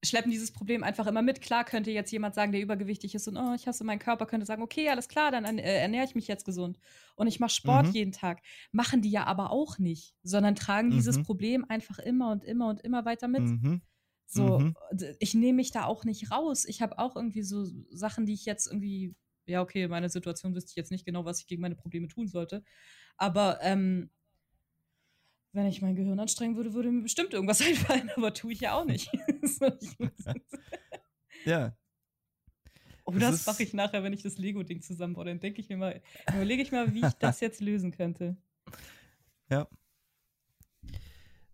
schleppen dieses Problem einfach immer mit. Klar könnte jetzt jemand sagen, der übergewichtig ist und oh, ich hasse meinen Körper, könnte sagen, okay, alles klar, dann äh, ernähre ich mich jetzt gesund und ich mache Sport mhm. jeden Tag. Machen die ja aber auch nicht, sondern tragen mhm. dieses Problem einfach immer und immer und immer weiter mit. Mhm. So, mhm. ich nehme mich da auch nicht raus. Ich habe auch irgendwie so Sachen, die ich jetzt irgendwie, ja, okay, in meiner Situation wüsste ich jetzt nicht genau, was ich gegen meine Probleme tun sollte. Aber ähm, wenn ich mein Gehirn anstrengen würde, würde mir bestimmt irgendwas (laughs) einfallen, aber tue ich ja auch nicht. (laughs) (laughs) ja. Oh, das, das mache ich nachher, wenn ich das Lego-Ding zusammenbaue. Dann denke ich mir mal, überlege ich mal, wie ich das jetzt lösen könnte. Ja.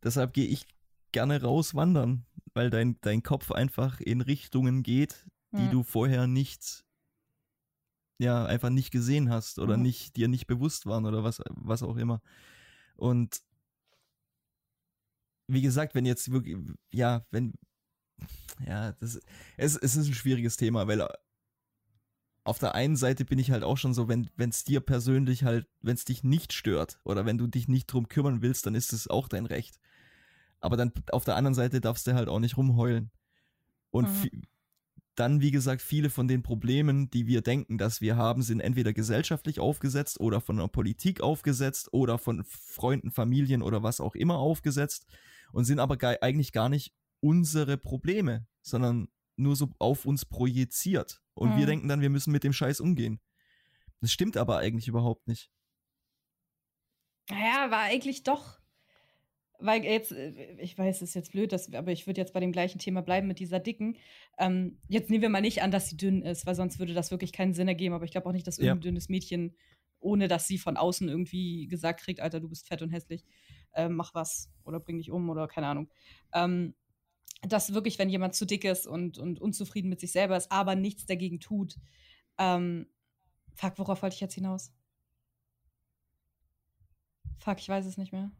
Deshalb gehe ich gerne rauswandern, weil dein, dein Kopf einfach in Richtungen geht, die ja. du vorher nicht, ja, einfach nicht gesehen hast oder ja. nicht, dir nicht bewusst waren oder was, was auch immer. Und wie gesagt, wenn jetzt wirklich, ja, wenn, ja, das, es, es ist ein schwieriges Thema, weil auf der einen Seite bin ich halt auch schon so, wenn es dir persönlich halt, wenn es dich nicht stört oder wenn du dich nicht drum kümmern willst, dann ist es auch dein Recht. Aber dann auf der anderen Seite darfst du halt auch nicht rumheulen. Und mhm. dann, wie gesagt, viele von den Problemen, die wir denken, dass wir haben, sind entweder gesellschaftlich aufgesetzt oder von der Politik aufgesetzt oder von Freunden, Familien oder was auch immer aufgesetzt und sind aber gar, eigentlich gar nicht unsere Probleme, sondern nur so auf uns projiziert. Und mhm. wir denken dann, wir müssen mit dem Scheiß umgehen. Das stimmt aber eigentlich überhaupt nicht. Naja, war eigentlich doch. Weil jetzt, äh, ich weiß, es ist jetzt blöd, dass, aber ich würde jetzt bei dem gleichen Thema bleiben mit dieser Dicken. Ähm, jetzt nehmen wir mal nicht an, dass sie dünn ist, weil sonst würde das wirklich keinen Sinn ergeben. Aber ich glaube auch nicht, dass irgendein ja. dünnes Mädchen, ohne dass sie von außen irgendwie gesagt kriegt, Alter, du bist fett und hässlich, äh, mach was oder bring dich um oder keine Ahnung. Ähm, dass wirklich, wenn jemand zu dick ist und, und unzufrieden mit sich selber ist, aber nichts dagegen tut, ähm, fuck, worauf wollte ich jetzt hinaus? Fuck, ich weiß es nicht mehr.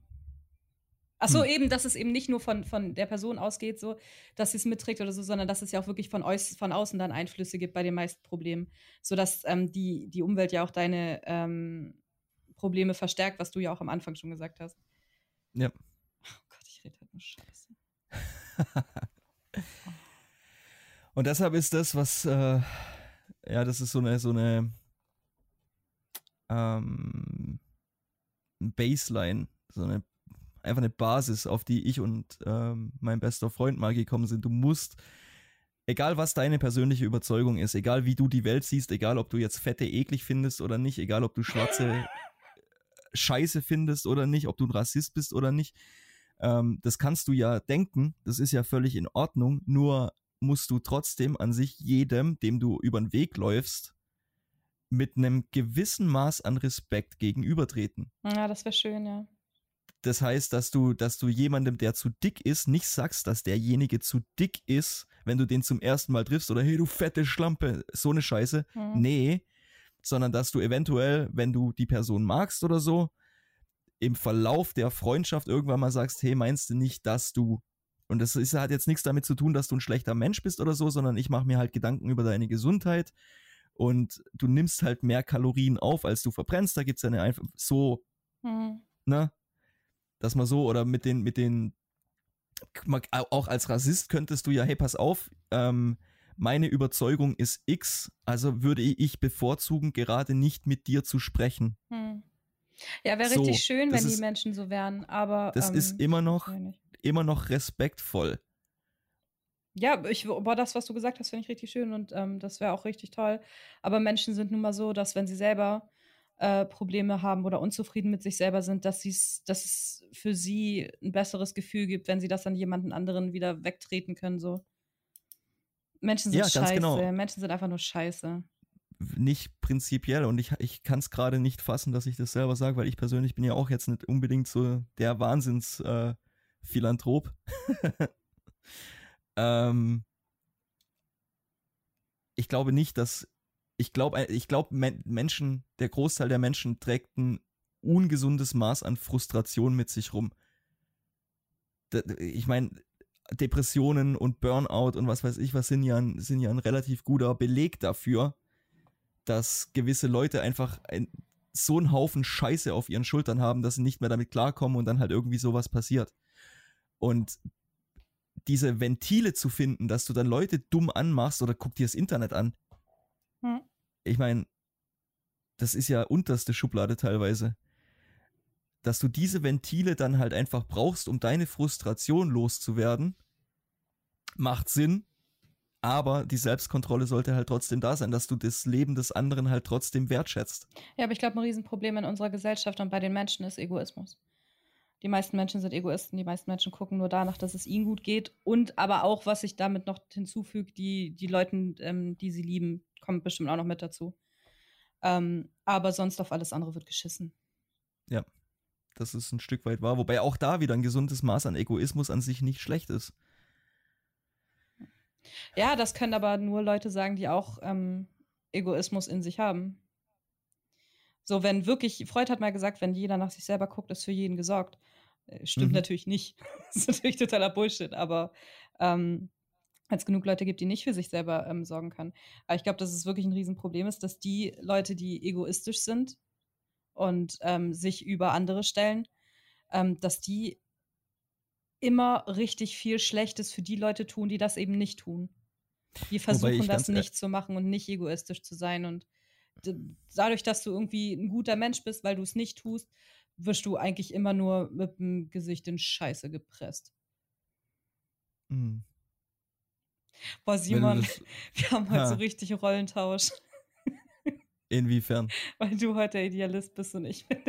Ach so, hm. eben, dass es eben nicht nur von, von der Person ausgeht, so, dass sie es mitträgt oder so, sondern dass es ja auch wirklich von, von außen dann Einflüsse gibt bei den meisten Problemen. Sodass ähm, die, die Umwelt ja auch deine ähm, Probleme verstärkt, was du ja auch am Anfang schon gesagt hast. Ja. Oh Gott, ich rede halt nur Scheiße. (laughs) Und deshalb ist das, was, äh, ja, das ist so eine, so eine ähm, Baseline, so eine, einfach eine Basis, auf die ich und ähm, mein bester Freund mal gekommen sind. Du musst, egal was deine persönliche Überzeugung ist, egal wie du die Welt siehst, egal ob du jetzt Fette eklig findest oder nicht, egal ob du Schwarze (laughs) scheiße findest oder nicht, ob du ein Rassist bist oder nicht. Ähm, das kannst du ja denken, das ist ja völlig in Ordnung, nur musst du trotzdem an sich jedem, dem du über den Weg läufst, mit einem gewissen Maß an Respekt gegenübertreten. Ja, das wäre schön, ja. Das heißt, dass du, dass du jemandem, der zu dick ist, nicht sagst, dass derjenige zu dick ist, wenn du den zum ersten Mal triffst oder hey, du fette Schlampe, so eine Scheiße. Mhm. Nee, sondern dass du eventuell, wenn du die Person magst oder so, im Verlauf der Freundschaft irgendwann mal sagst, hey, meinst du nicht, dass du und das ist, hat jetzt nichts damit zu tun, dass du ein schlechter Mensch bist oder so, sondern ich mache mir halt Gedanken über deine Gesundheit und du nimmst halt mehr Kalorien auf, als du verbrennst. Da gibt es eine einfach so, mhm. ne? Dass man so oder mit den, mit den, auch als Rassist könntest du ja, hey, pass auf, ähm, meine Überzeugung ist X, also würde ich bevorzugen, gerade nicht mit dir zu sprechen. Hm. Ja, wäre so, richtig schön, wenn ist, die Menschen so wären, aber. Das ähm, ist immer noch, immer noch respektvoll. Ja, ich, boah, das, was du gesagt hast, finde ich richtig schön und ähm, das wäre auch richtig toll. Aber Menschen sind nun mal so, dass wenn sie selber äh, Probleme haben oder unzufrieden mit sich selber sind, dass, dass es für sie ein besseres Gefühl gibt, wenn sie das an jemanden anderen wieder wegtreten können. So. Menschen sind ja, scheiße. Genau. Menschen sind einfach nur scheiße. Nicht prinzipiell und ich, ich kann es gerade nicht fassen, dass ich das selber sage, weil ich persönlich bin ja auch jetzt nicht unbedingt so der Wahnsinns-Philanthrop. Äh, (laughs) ähm, ich glaube nicht, dass ich glaube, ich glaube, Menschen, der Großteil der Menschen trägt ein ungesundes Maß an Frustration mit sich rum. Ich meine, Depressionen und Burnout und was weiß ich was sind ja, ein, sind ja ein relativ guter Beleg dafür, dass gewisse Leute einfach ein, so einen Haufen Scheiße auf ihren Schultern haben, dass sie nicht mehr damit klarkommen und dann halt irgendwie sowas passiert. Und diese Ventile zu finden, dass du dann Leute dumm anmachst oder guck dir das Internet an. Hm. Ich meine, das ist ja unterste Schublade teilweise. Dass du diese Ventile dann halt einfach brauchst, um deine Frustration loszuwerden, macht Sinn, aber die Selbstkontrolle sollte halt trotzdem da sein, dass du das Leben des anderen halt trotzdem wertschätzt. Ja, aber ich glaube, ein Riesenproblem in unserer Gesellschaft und bei den Menschen ist Egoismus. Die meisten Menschen sind Egoisten, die meisten Menschen gucken nur danach, dass es ihnen gut geht. Und aber auch, was sich damit noch hinzufügt, die, die Leuten, ähm, die sie lieben, kommt bestimmt auch noch mit dazu. Ähm, aber sonst auf alles andere wird geschissen. Ja, das ist ein Stück weit wahr. Wobei auch da wieder ein gesundes Maß an Egoismus an sich nicht schlecht ist. Ja, das können aber nur Leute sagen, die auch ähm, Egoismus in sich haben. So, wenn wirklich, Freud hat mal gesagt, wenn jeder nach sich selber guckt, ist für jeden gesorgt. Äh, stimmt mhm. natürlich nicht. (laughs) das ist natürlich totaler Bullshit, aber ähm, es genug Leute gibt, die nicht für sich selber ähm, sorgen können. Aber ich glaube, dass es wirklich ein Riesenproblem ist, dass die Leute, die egoistisch sind und ähm, sich über andere stellen, ähm, dass die immer richtig viel Schlechtes für die Leute tun, die das eben nicht tun. Die versuchen das nicht zu machen und nicht egoistisch zu sein und dadurch, dass du irgendwie ein guter Mensch bist, weil du es nicht tust, wirst du eigentlich immer nur mit dem Gesicht in Scheiße gepresst. Mhm. Boah, Simon, (laughs) wir haben heute ja. so richtig Rollentausch. Inwiefern? (laughs) Weil du heute der Idealist bist und ich bin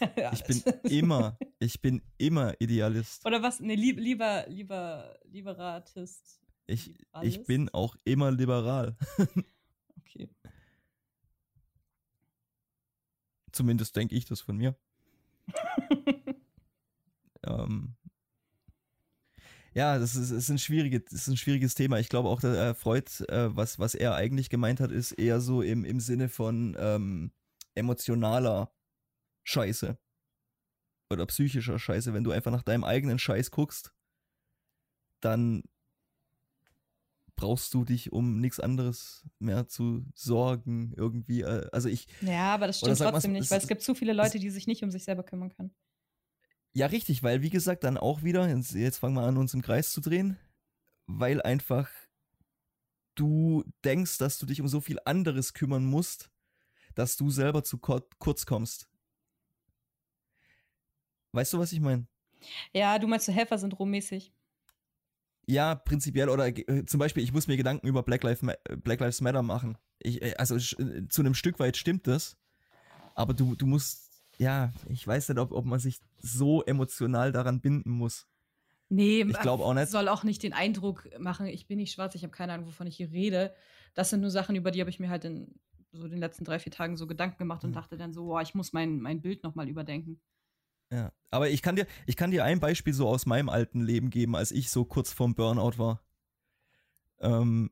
der, der Ich bin immer, ich bin immer Idealist. Oder was? Nee, lieb, lieber, lieber, Liberatist. Ich, ich bin auch immer liberal. (laughs) okay. Zumindest denke ich das von mir. (laughs) ähm, ja, das ist, ist, ein schwierige, das ist ein schwieriges Thema. Ich glaube auch, dass äh, Freud, äh, was, was er eigentlich gemeint hat, ist eher so im, im Sinne von ähm, emotionaler Scheiße. Oder psychischer Scheiße. Wenn du einfach nach deinem eigenen Scheiß guckst, dann brauchst du dich um nichts anderes mehr zu sorgen irgendwie. Äh, also ich. Ja, aber das stimmt trotzdem nicht, weil es gibt zu viele Leute, die sich nicht um sich selber kümmern können. Ja, richtig, weil wie gesagt, dann auch wieder, jetzt, jetzt fangen wir an, uns im Kreis zu drehen, weil einfach du denkst, dass du dich um so viel anderes kümmern musst, dass du selber zu kurz kommst. Weißt du, was ich meine? Ja, du meinst so Helfersyndrom mäßig. Ja, prinzipiell oder äh, zum Beispiel, ich muss mir Gedanken über Black, Lives, Black Lives Matter machen. Ich, äh, also äh, zu einem Stück weit stimmt das, aber du, du musst, ja, ich weiß nicht, ob, ob man sich so emotional daran binden muss. Nee, ich glaube auch nicht. Soll auch nicht den Eindruck machen, ich bin nicht schwarz, ich habe keine Ahnung, wovon ich hier rede. Das sind nur Sachen, über die habe ich mir halt in so den letzten drei, vier Tagen so Gedanken gemacht und mhm. dachte dann so, boah, ich muss mein, mein Bild nochmal überdenken. Ja, aber ich kann dir, ich kann dir ein Beispiel so aus meinem alten Leben geben, als ich so kurz vorm Burnout war. Ähm,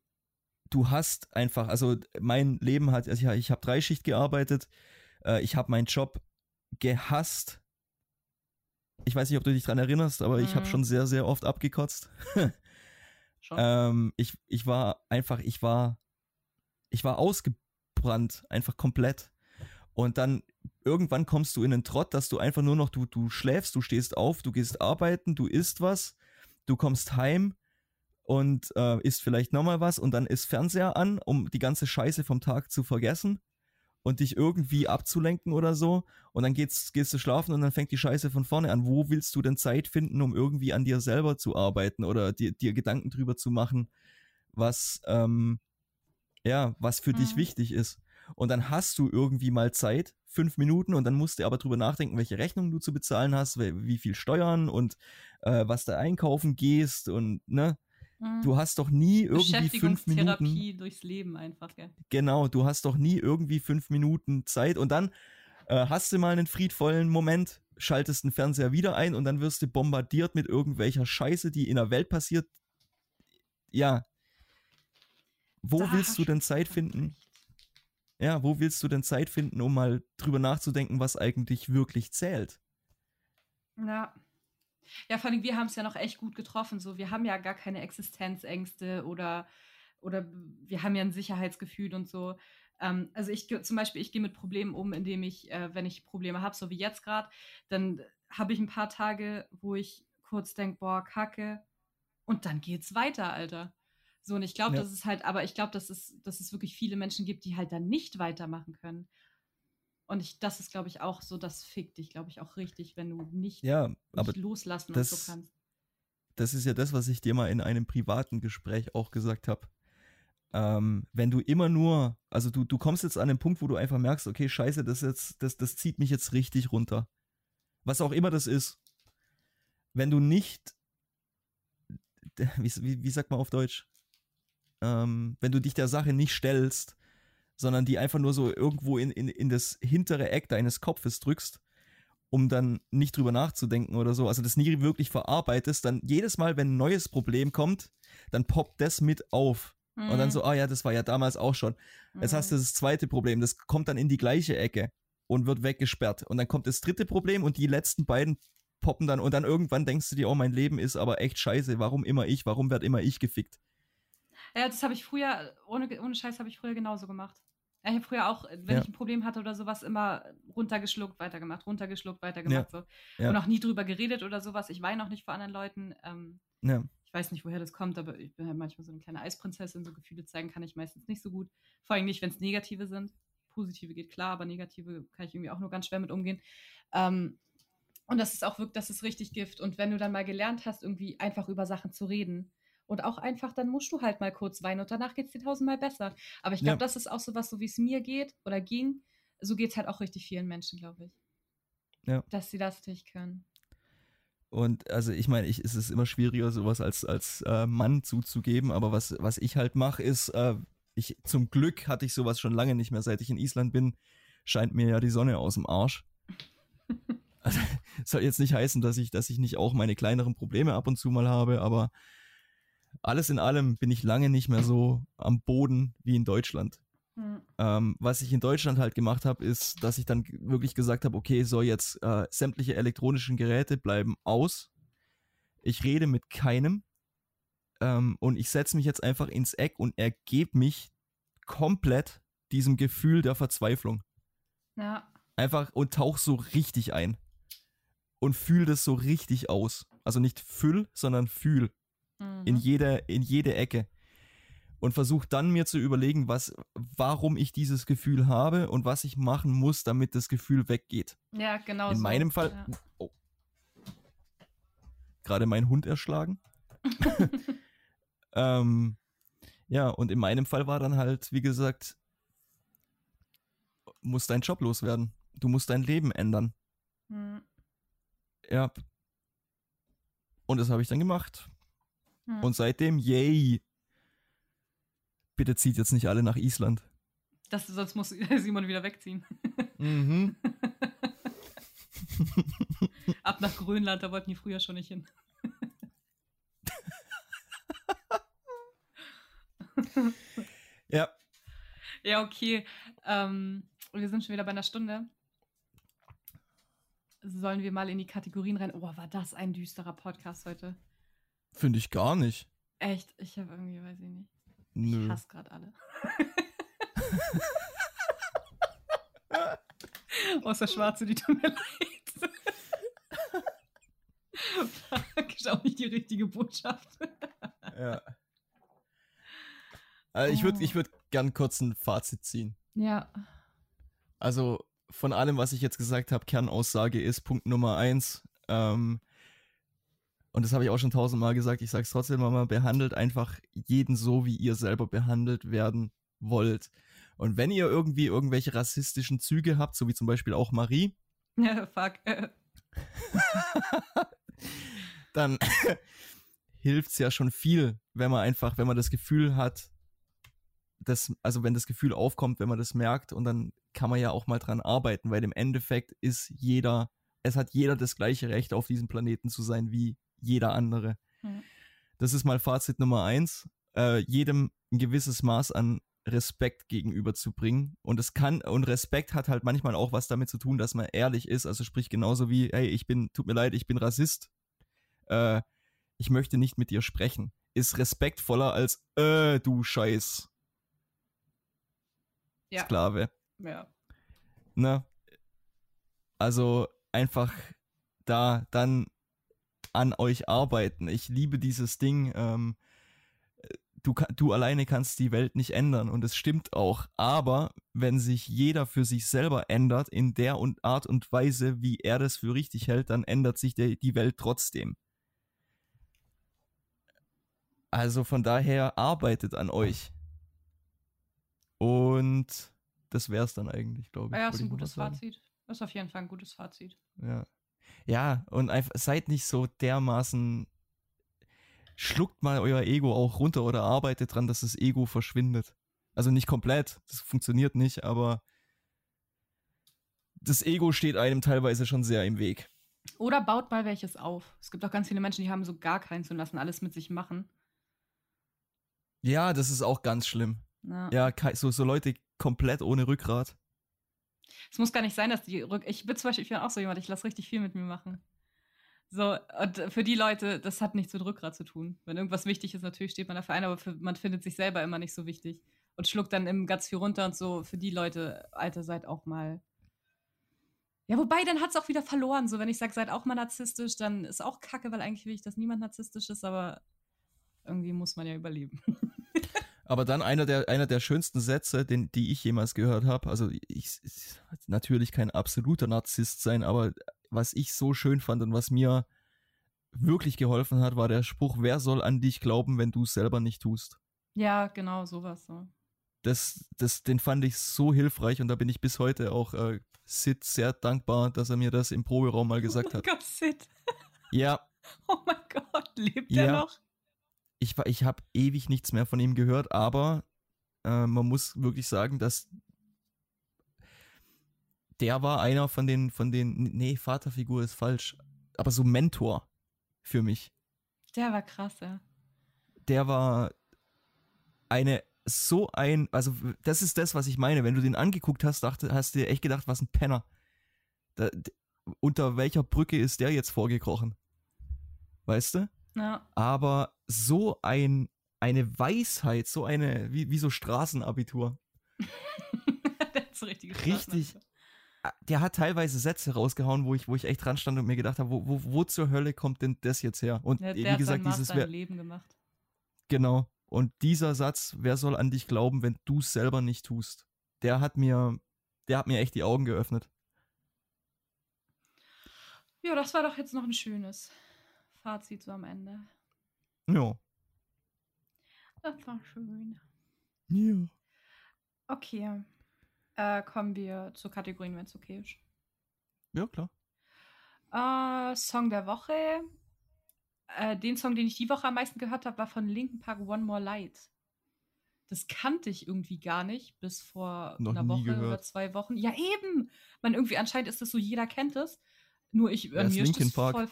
du hast einfach, also mein Leben hat, also ich, ich habe Dreischicht gearbeitet, äh, ich habe meinen Job gehasst. Ich weiß nicht, ob du dich dran erinnerst, aber mhm. ich habe schon sehr, sehr oft abgekotzt. (laughs) ähm, ich, ich war einfach, ich war, ich war ausgebrannt, einfach komplett. Und dann irgendwann kommst du in einen Trott, dass du einfach nur noch, du, du schläfst, du stehst auf, du gehst arbeiten, du isst was, du kommst heim und äh, isst vielleicht nochmal was und dann ist Fernseher an, um die ganze Scheiße vom Tag zu vergessen und dich irgendwie abzulenken oder so. Und dann geht's, gehst du schlafen und dann fängt die Scheiße von vorne an. Wo willst du denn Zeit finden, um irgendwie an dir selber zu arbeiten oder dir, dir Gedanken drüber zu machen, was, ähm, ja, was für mhm. dich wichtig ist? Und dann hast du irgendwie mal Zeit, fünf Minuten, und dann musst du aber drüber nachdenken, welche Rechnungen du zu bezahlen hast, wie viel Steuern und äh, was da einkaufen gehst und ne, Mhm. Du hast doch nie irgendwie fünf Minuten. Beschäftigungstherapie durchs Leben einfach, gell? Genau, du hast doch nie irgendwie fünf Minuten Zeit und dann äh, hast du mal einen friedvollen Moment, schaltest den Fernseher wieder ein und dann wirst du bombardiert mit irgendwelcher Scheiße, die in der Welt passiert. Ja. Wo Da willst du denn Zeit finden? Ja, wo willst du denn Zeit finden, um mal drüber nachzudenken, was eigentlich wirklich zählt? Ja. Ja, vor allem, wir haben es ja noch echt gut getroffen. So, wir haben ja gar keine Existenzängste oder, oder wir haben ja ein Sicherheitsgefühl und so. Ähm, also ich zum Beispiel, ich gehe mit Problemen um, indem ich, äh, wenn ich Probleme habe, so wie jetzt gerade, dann habe ich ein paar Tage, wo ich kurz denke, boah, Kacke, und dann geht's weiter, Alter. So, und ich glaube, Ja. dass es halt, aber ich glaube, dass es, dass es wirklich viele Menschen gibt, die halt dann nicht weitermachen können. Und ich, das ist, glaube ich, auch so, das fickt dich, glaube ich, auch richtig, wenn du nicht Ja, nicht loslassen das- und so kannst. das ist ja das, was ich dir mal in einem privaten Gespräch auch gesagt habe. Ähm, wenn du immer nur, also du, du kommst jetzt an den Punkt, wo du einfach merkst, okay, scheiße, das jetzt, das, das zieht mich jetzt richtig runter. Was auch immer das ist. Wenn du nicht, wie, wie, wie sagt man auf Deutsch? Ähm, wenn du dich der Sache nicht stellst, sondern die einfach nur so irgendwo in, in, in das hintere Eck deines Kopfes drückst, um dann nicht drüber nachzudenken oder so, also das nie wirklich verarbeitest, dann jedes Mal, wenn ein neues Problem kommt, dann poppt das mit auf. Und Mhm. dann so, ah ja, das war ja damals auch schon. Jetzt hast du das zweite Problem, das kommt dann in die gleiche Ecke und wird weggesperrt. Und dann kommt das dritte Problem und die letzten beiden poppen dann und dann irgendwann denkst du dir, oh, mein Leben ist aber echt scheiße, warum immer ich, warum werd immer ich gefickt? Ja, das habe ich früher, ohne, ohne Scheiß habe ich früher genauso gemacht. Ja, ich habe früher auch, wenn Ja. ich ein Problem hatte oder sowas, immer runtergeschluckt, weitergemacht, runtergeschluckt, weitergemacht. So. Ja. Und auch nie drüber geredet oder sowas. Ich weine auch nicht vor anderen Leuten. Ähm, Ja, ich weiß nicht, woher das kommt, aber ich bin halt manchmal so eine kleine Eisprinzessin. So Gefühle zeigen kann ich meistens nicht so gut. Vor allem nicht, wenn es negative sind. Positive geht klar, aber negative kann ich irgendwie auch nur ganz schwer mit umgehen. Ähm, und das ist auch wirklich, das ist richtig Gift. Und wenn du dann mal gelernt hast, irgendwie einfach über Sachen zu reden und auch einfach, dann musst du halt mal kurz weinen und danach geht es dir tausendmal besser. Aber ich glaube, Ja. das ist auch so was, so wie es mir geht oder ging. So geht es halt auch richtig vielen Menschen, glaube ich. Ja. Dass sie das nicht können. Und also ich meine, ich, es ist immer schwieriger, sowas als, als äh, Mann zuzugeben, aber was, was ich halt mache, ist, äh, ich zum Glück hatte ich sowas schon lange nicht mehr, seit ich in Island bin, scheint mir ja die Sonne aus dem Arsch. (laughs) Also, (laughs) soll jetzt nicht heißen, dass ich, dass ich nicht auch meine kleineren Probleme ab und zu mal habe, aber alles in allem bin ich lange nicht mehr so am Boden wie in Deutschland. Hm. Ähm, was ich in Deutschland halt gemacht habe, ist, dass ich dann wirklich gesagt habe, okay, so jetzt äh, sämtliche elektronischen Geräte bleiben aus. Ich rede mit keinem ähm, und ich setze mich jetzt einfach ins Eck und ergebe mich komplett diesem Gefühl der Verzweiflung. Ja. Einfach und tauch so richtig ein und fühl das so richtig aus. Also nicht füll, sondern fühl in Mhm. jede, in jede Ecke. Und versuche dann mir zu überlegen, was, warum ich dieses Gefühl habe und was ich machen muss, damit das Gefühl weggeht. Ja, genau. In so. meinem Fall, Ja. oh, gerade meinen Hund erschlagen. (laughs) ähm, ja, und in meinem Fall war dann halt, wie gesagt, muss dein Job loswerden. Du musst dein Leben ändern. Hm. Ja. Und das habe ich dann gemacht. Hm. Und seitdem, yay. Bitte zieht jetzt nicht alle nach Island. Das, sonst muss (laughs) Simon wieder wegziehen. Mhm. (laughs) Ab nach Grönland, da wollten die früher schon nicht hin. (laughs) Ja. Ja, okay. Ähm, wir sind schon wieder bei einer Stunde. Sollen wir mal in die Kategorien rein? Oh, war das ein düsterer Podcast heute? Finde ich gar nicht. Echt? Ich habe irgendwie, weiß ich nicht. Ich Nö. hasse gerade alle. (laughs) Außer Schwarze, die tun mir leid. Fuck, ist auch nicht die richtige Botschaft. Ja. Also ich würde ich würd gern kurz ein Fazit ziehen. Ja. Also von allem, was ich jetzt gesagt habe, Kernaussage ist Punkt Nummer eins. Ähm, und das habe ich auch schon tausendmal gesagt, ich sage es trotzdem mal, behandelt einfach jeden so, wie ihr selber behandelt werden wollt. Und wenn ihr irgendwie irgendwelche rassistischen Züge habt, so wie zum Beispiel auch Marie, (laughs) fuck. (laughs) Dann (laughs) hilft's ja schon viel, wenn man einfach, wenn man das Gefühl hat, das, also wenn das Gefühl aufkommt, wenn man das merkt und dann kann man ja auch mal dran arbeiten, weil im Endeffekt ist jeder, es hat jeder das gleiche Recht auf diesem Planeten zu sein wie jeder andere. Mhm. Das ist mal Fazit Nummer eins. Äh, jedem ein gewisses Maß an Respekt gegenüber zu bringen. Und es kann, und Respekt hat halt manchmal auch was damit zu tun, dass man ehrlich ist. Also sprich genauso wie, hey, ich bin, tut mir leid, ich bin Rassist. Äh, ich möchte nicht mit dir sprechen. Ist respektvoller als, äh, du Scheiß. Ja. Sklave. Ja. Ne? Also einfach da dann an euch arbeiten. Ich liebe dieses Ding. Ähm, du, du alleine kannst die Welt nicht ändern und es stimmt auch. Aber wenn sich jeder für sich selber ändert in der und Art und Weise, wie er das für richtig hält, dann ändert sich der, die Welt trotzdem. Also von daher arbeitet an euch. Und das wäre es dann eigentlich, glaube ich. Ja, ist ein gutes Fazit. Das ist auf jeden Fall ein gutes Fazit. Ja. Ja, und einfach seid nicht so dermaßen. Schluckt mal euer Ego auch runter oder arbeitet dran, dass das Ego verschwindet. Also nicht komplett, das funktioniert nicht, aber das Ego steht einem teilweise schon sehr im Weg. Oder baut mal welches auf. Es gibt auch ganz viele Menschen, die haben so gar keins und lassen alles mit sich machen. Ja, das ist auch ganz schlimm. Ja, ja so, so Leute komplett ohne Rückgrat. Es muss gar nicht sein, dass die Rück. Ich bin zum Beispiel, ich bin auch so jemand, ich lasse richtig viel mit mir machen. So, und für die Leute, das hat nichts mit Rückgrat zu tun. Wenn irgendwas wichtig ist, natürlich steht man dafür ein, aber für, man findet sich selber immer nicht so wichtig. Und schluckt dann im ganz viel runter und so. Für die Leute, Alter, seid auch mal. Ja, wobei, dann hat es auch wieder verloren. So, wenn ich sage, seid auch mal narzisstisch, dann ist auch kacke, weil eigentlich will ich, dass niemand narzisstisch ist, aber irgendwie muss man ja überleben. (laughs) Aber dann einer der, einer der schönsten Sätze, den, die ich jemals gehört habe, also ich, ich natürlich kein absoluter Narzisst sein, aber was ich so schön fand und was mir wirklich geholfen hat, war der Spruch, wer soll an dich glauben, wenn du es selber nicht tust? Ja, genau, sowas so. Das, das, den fand ich so hilfreich und da bin ich bis heute auch äh, Sid sehr dankbar, dass er mir das im Proberaum mal gesagt hat. (laughs) Oh mein Gott, Sid. Ja. (laughs) Oh mein Gott, lebt ja. er noch? Ich, ich habe ewig nichts mehr von ihm gehört, aber äh, man muss wirklich sagen, dass der war einer von den, von den, nee, Vaterfigur ist falsch, aber so Mentor für mich. Der war krass, ja. Der war eine, so ein, also das ist das, was ich meine. Wenn du den angeguckt hast, dachte, hast du dir echt gedacht, was ein Penner. Da, unter welcher Brücke ist der jetzt vorgekrochen? Weißt du? Ja. Aber so ein, eine Weisheit, so eine, wie, wie so Straßenabitur. (laughs) das richtig. Richtig. Der hat teilweise Sätze rausgehauen, wo ich, wo ich echt dran stand und mir gedacht habe, wo, wo, wo zur Hölle kommt denn das jetzt her? Und der, der wie gesagt, dieses wer, Leben gemacht. Genau. Und dieser Satz, wer soll an dich glauben, wenn du es selber nicht tust? Der hat mir, der hat mir echt die Augen geöffnet. Ja, das war doch jetzt noch ein schönes. Fazit so am Ende. Ja. Das war schön. Ja. Okay. Äh, kommen wir zur Kategorien, wenn es okay ist. Ja, klar. Äh, Song der Woche. Äh, den Song, den ich die Woche am meisten gehört habe, war von Linkin Park One More Light. Das kannte ich irgendwie gar nicht bis vor Noch einer Woche gehört. oder zwei Wochen. Ja, eben. Man irgendwie anscheinend ist das so, jeder kennt es. Nur ich, äh, mir ist, Park. voll. (laughs)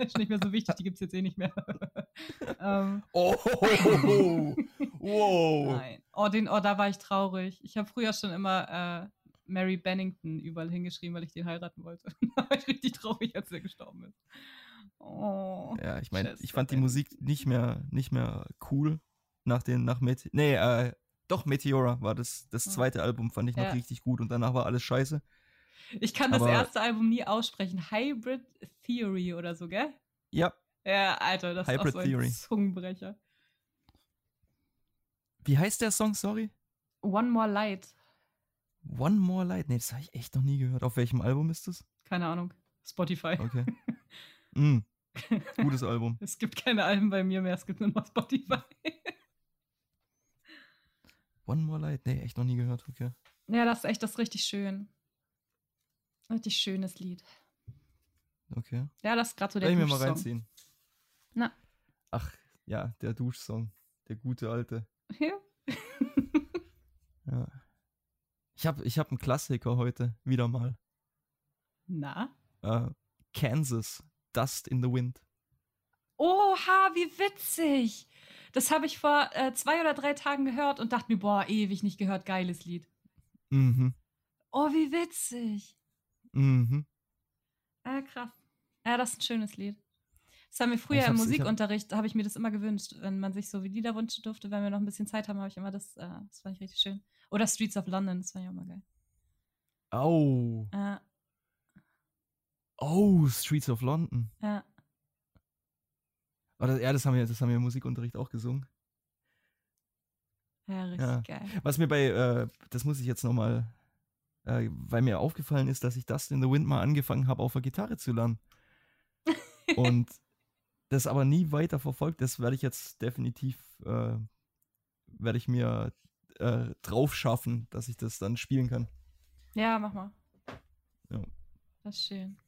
ist nicht mehr so wichtig, die gibt es jetzt eh nicht mehr. (laughs) ähm. Oh, (laughs) wow. Nein. Oh, den, oh, da war ich traurig. Ich habe früher schon immer äh, Mary Bennington überall hingeschrieben, weil ich den heiraten wollte. da war ich richtig traurig, als er gestorben ist. Oh. Ja, ich meine, ich fand die Musik nicht mehr, nicht mehr cool nach den, nach Met nee, äh, doch, Meteora war das, das zweite Album, fand ich noch ja. richtig gut und danach war alles scheiße. Ich kann das erste Album nie aussprechen. Hybrid Theory oder so, gell? Ja. Ja, Alter, das Hybrid ist auch so ein Theory. Zungenbrecher. Wie heißt der Song, sorry? One More Light. One More Light? Nee, das habe ich echt noch nie gehört. Auf welchem Album ist das? Keine Ahnung. Spotify. Okay. (laughs) mm. Gutes Album. es gibt keine Alben bei mir mehr, es gibt nur noch Spotify. One More Light? Nee, echt noch nie gehört, okay. Ja, das ist echt das ist richtig schön. Richtig schönes Lied. Okay. Ja, das ist gerade so der Kann ich mir mal reinziehen. Na. Ach, ja, der Duschsong. Der gute alte. Ja. Ja. Ich habe ich hab einen Klassiker heute, wieder mal. Na? Äh, Kansas, Dust in the Wind. Oha, wie witzig. Das habe ich vor äh, zwei oder drei Tagen gehört und dachte mir, boah, ewig nicht gehört, geiles Lied. Mhm. Oh, wie witzig. Mhm. Ah, krass. Ja, das ist ein schönes Lied. Das haben wir früher im hab- Musikunterricht, habe ich mir das immer gewünscht, wenn man sich so wie Lieder wünschen durfte, wenn wir noch ein bisschen Zeit haben, habe ich immer das, äh, das fand ich richtig schön. Oder Streets of London, das fand ich auch mal geil. Oh. Ja, Oh, Streets of London. ja. Oder, ja, das haben wir, das haben wir im Musikunterricht auch gesungen. Ja, richtig Ja. geil. Was mir bei, äh, das muss ich jetzt nochmal, äh, weil mir aufgefallen ist, dass ich Dust in the Wind mal angefangen habe, auf der Gitarre zu lernen. (laughs) Und das aber nie weiter verfolgt. Das werde ich jetzt definitiv, äh, werde ich mir äh, drauf schaffen, dass ich das dann spielen kann. Ja, mach mal. Ja. Das ist schön.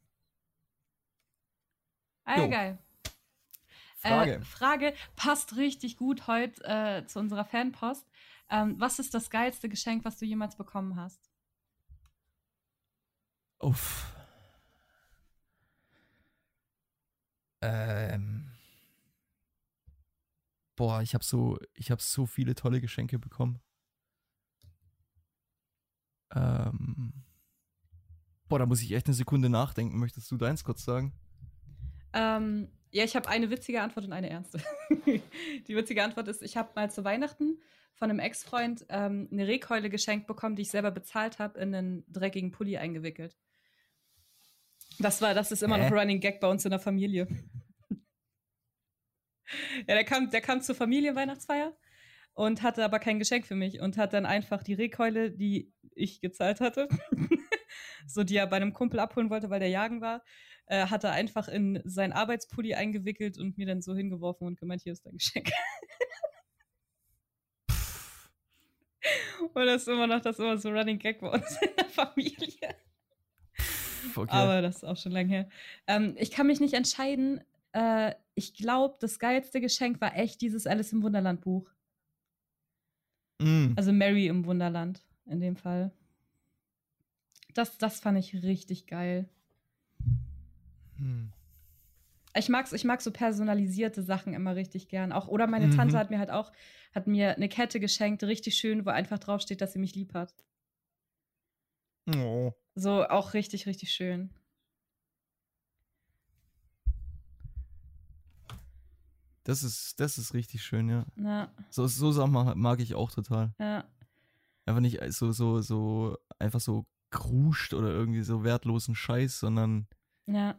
Ah, ja, geil. Frage. Äh, Frage passt richtig gut heute äh, zu unserer Fanpost. Ähm, was ist das geilste Geschenk, was du jemals bekommen hast? Uff. Ähm. Boah, ich habe so, ich habe so viele tolle Geschenke bekommen. Ähm. Boah, da muss ich echt eine Sekunde nachdenken. Möchtest du deins kurz sagen? Ähm, ja, ich habe eine witzige Antwort und eine ernste. (laughs) die witzige Antwort ist, ich habe mal zu Weihnachten von einem Ex-Freund ähm, eine Rehkeule geschenkt bekommen, die ich selber bezahlt habe, in einen dreckigen Pulli eingewickelt. Das war, das ist immer Hä? noch Running Gag bei uns in der Familie. (laughs) ja, der kam, der kam zur Familienweihnachtsfeier und hatte aber kein Geschenk für mich und hat dann einfach die Rehkeule, die ich gezahlt hatte, (laughs) so die er bei einem Kumpel abholen wollte, weil der jagen war, äh, hat er einfach in sein Arbeitspulli eingewickelt und mir dann so hingeworfen und gemeint, hier ist dein Geschenk. und das ist immer noch das ist immer so Running Gag bei uns in der Familie. Okay. Aber das ist auch schon lange her. Ähm, ich kann mich nicht entscheiden. Äh, ich glaube, das geilste Geschenk war echt dieses Alice im Wunderland Buch. Mm. Also Mary im Wunderland in dem Fall. Das, das fand ich richtig geil. Hm. Ich mag's, ich mag so personalisierte Sachen immer richtig gern. Auch, oder meine Mhm. Tante hat mir halt auch, hat mir eine Kette geschenkt, richtig schön, wo einfach draufsteht, dass sie mich lieb hat. Oh. So auch richtig, richtig schön. Das ist, das ist richtig schön, ja. Ja, So, so Sachen mag, mag ich auch total. ja. Einfach nicht so, so, so, einfach so kruscht oder irgendwie so wertlosen Scheiß, sondern Ja.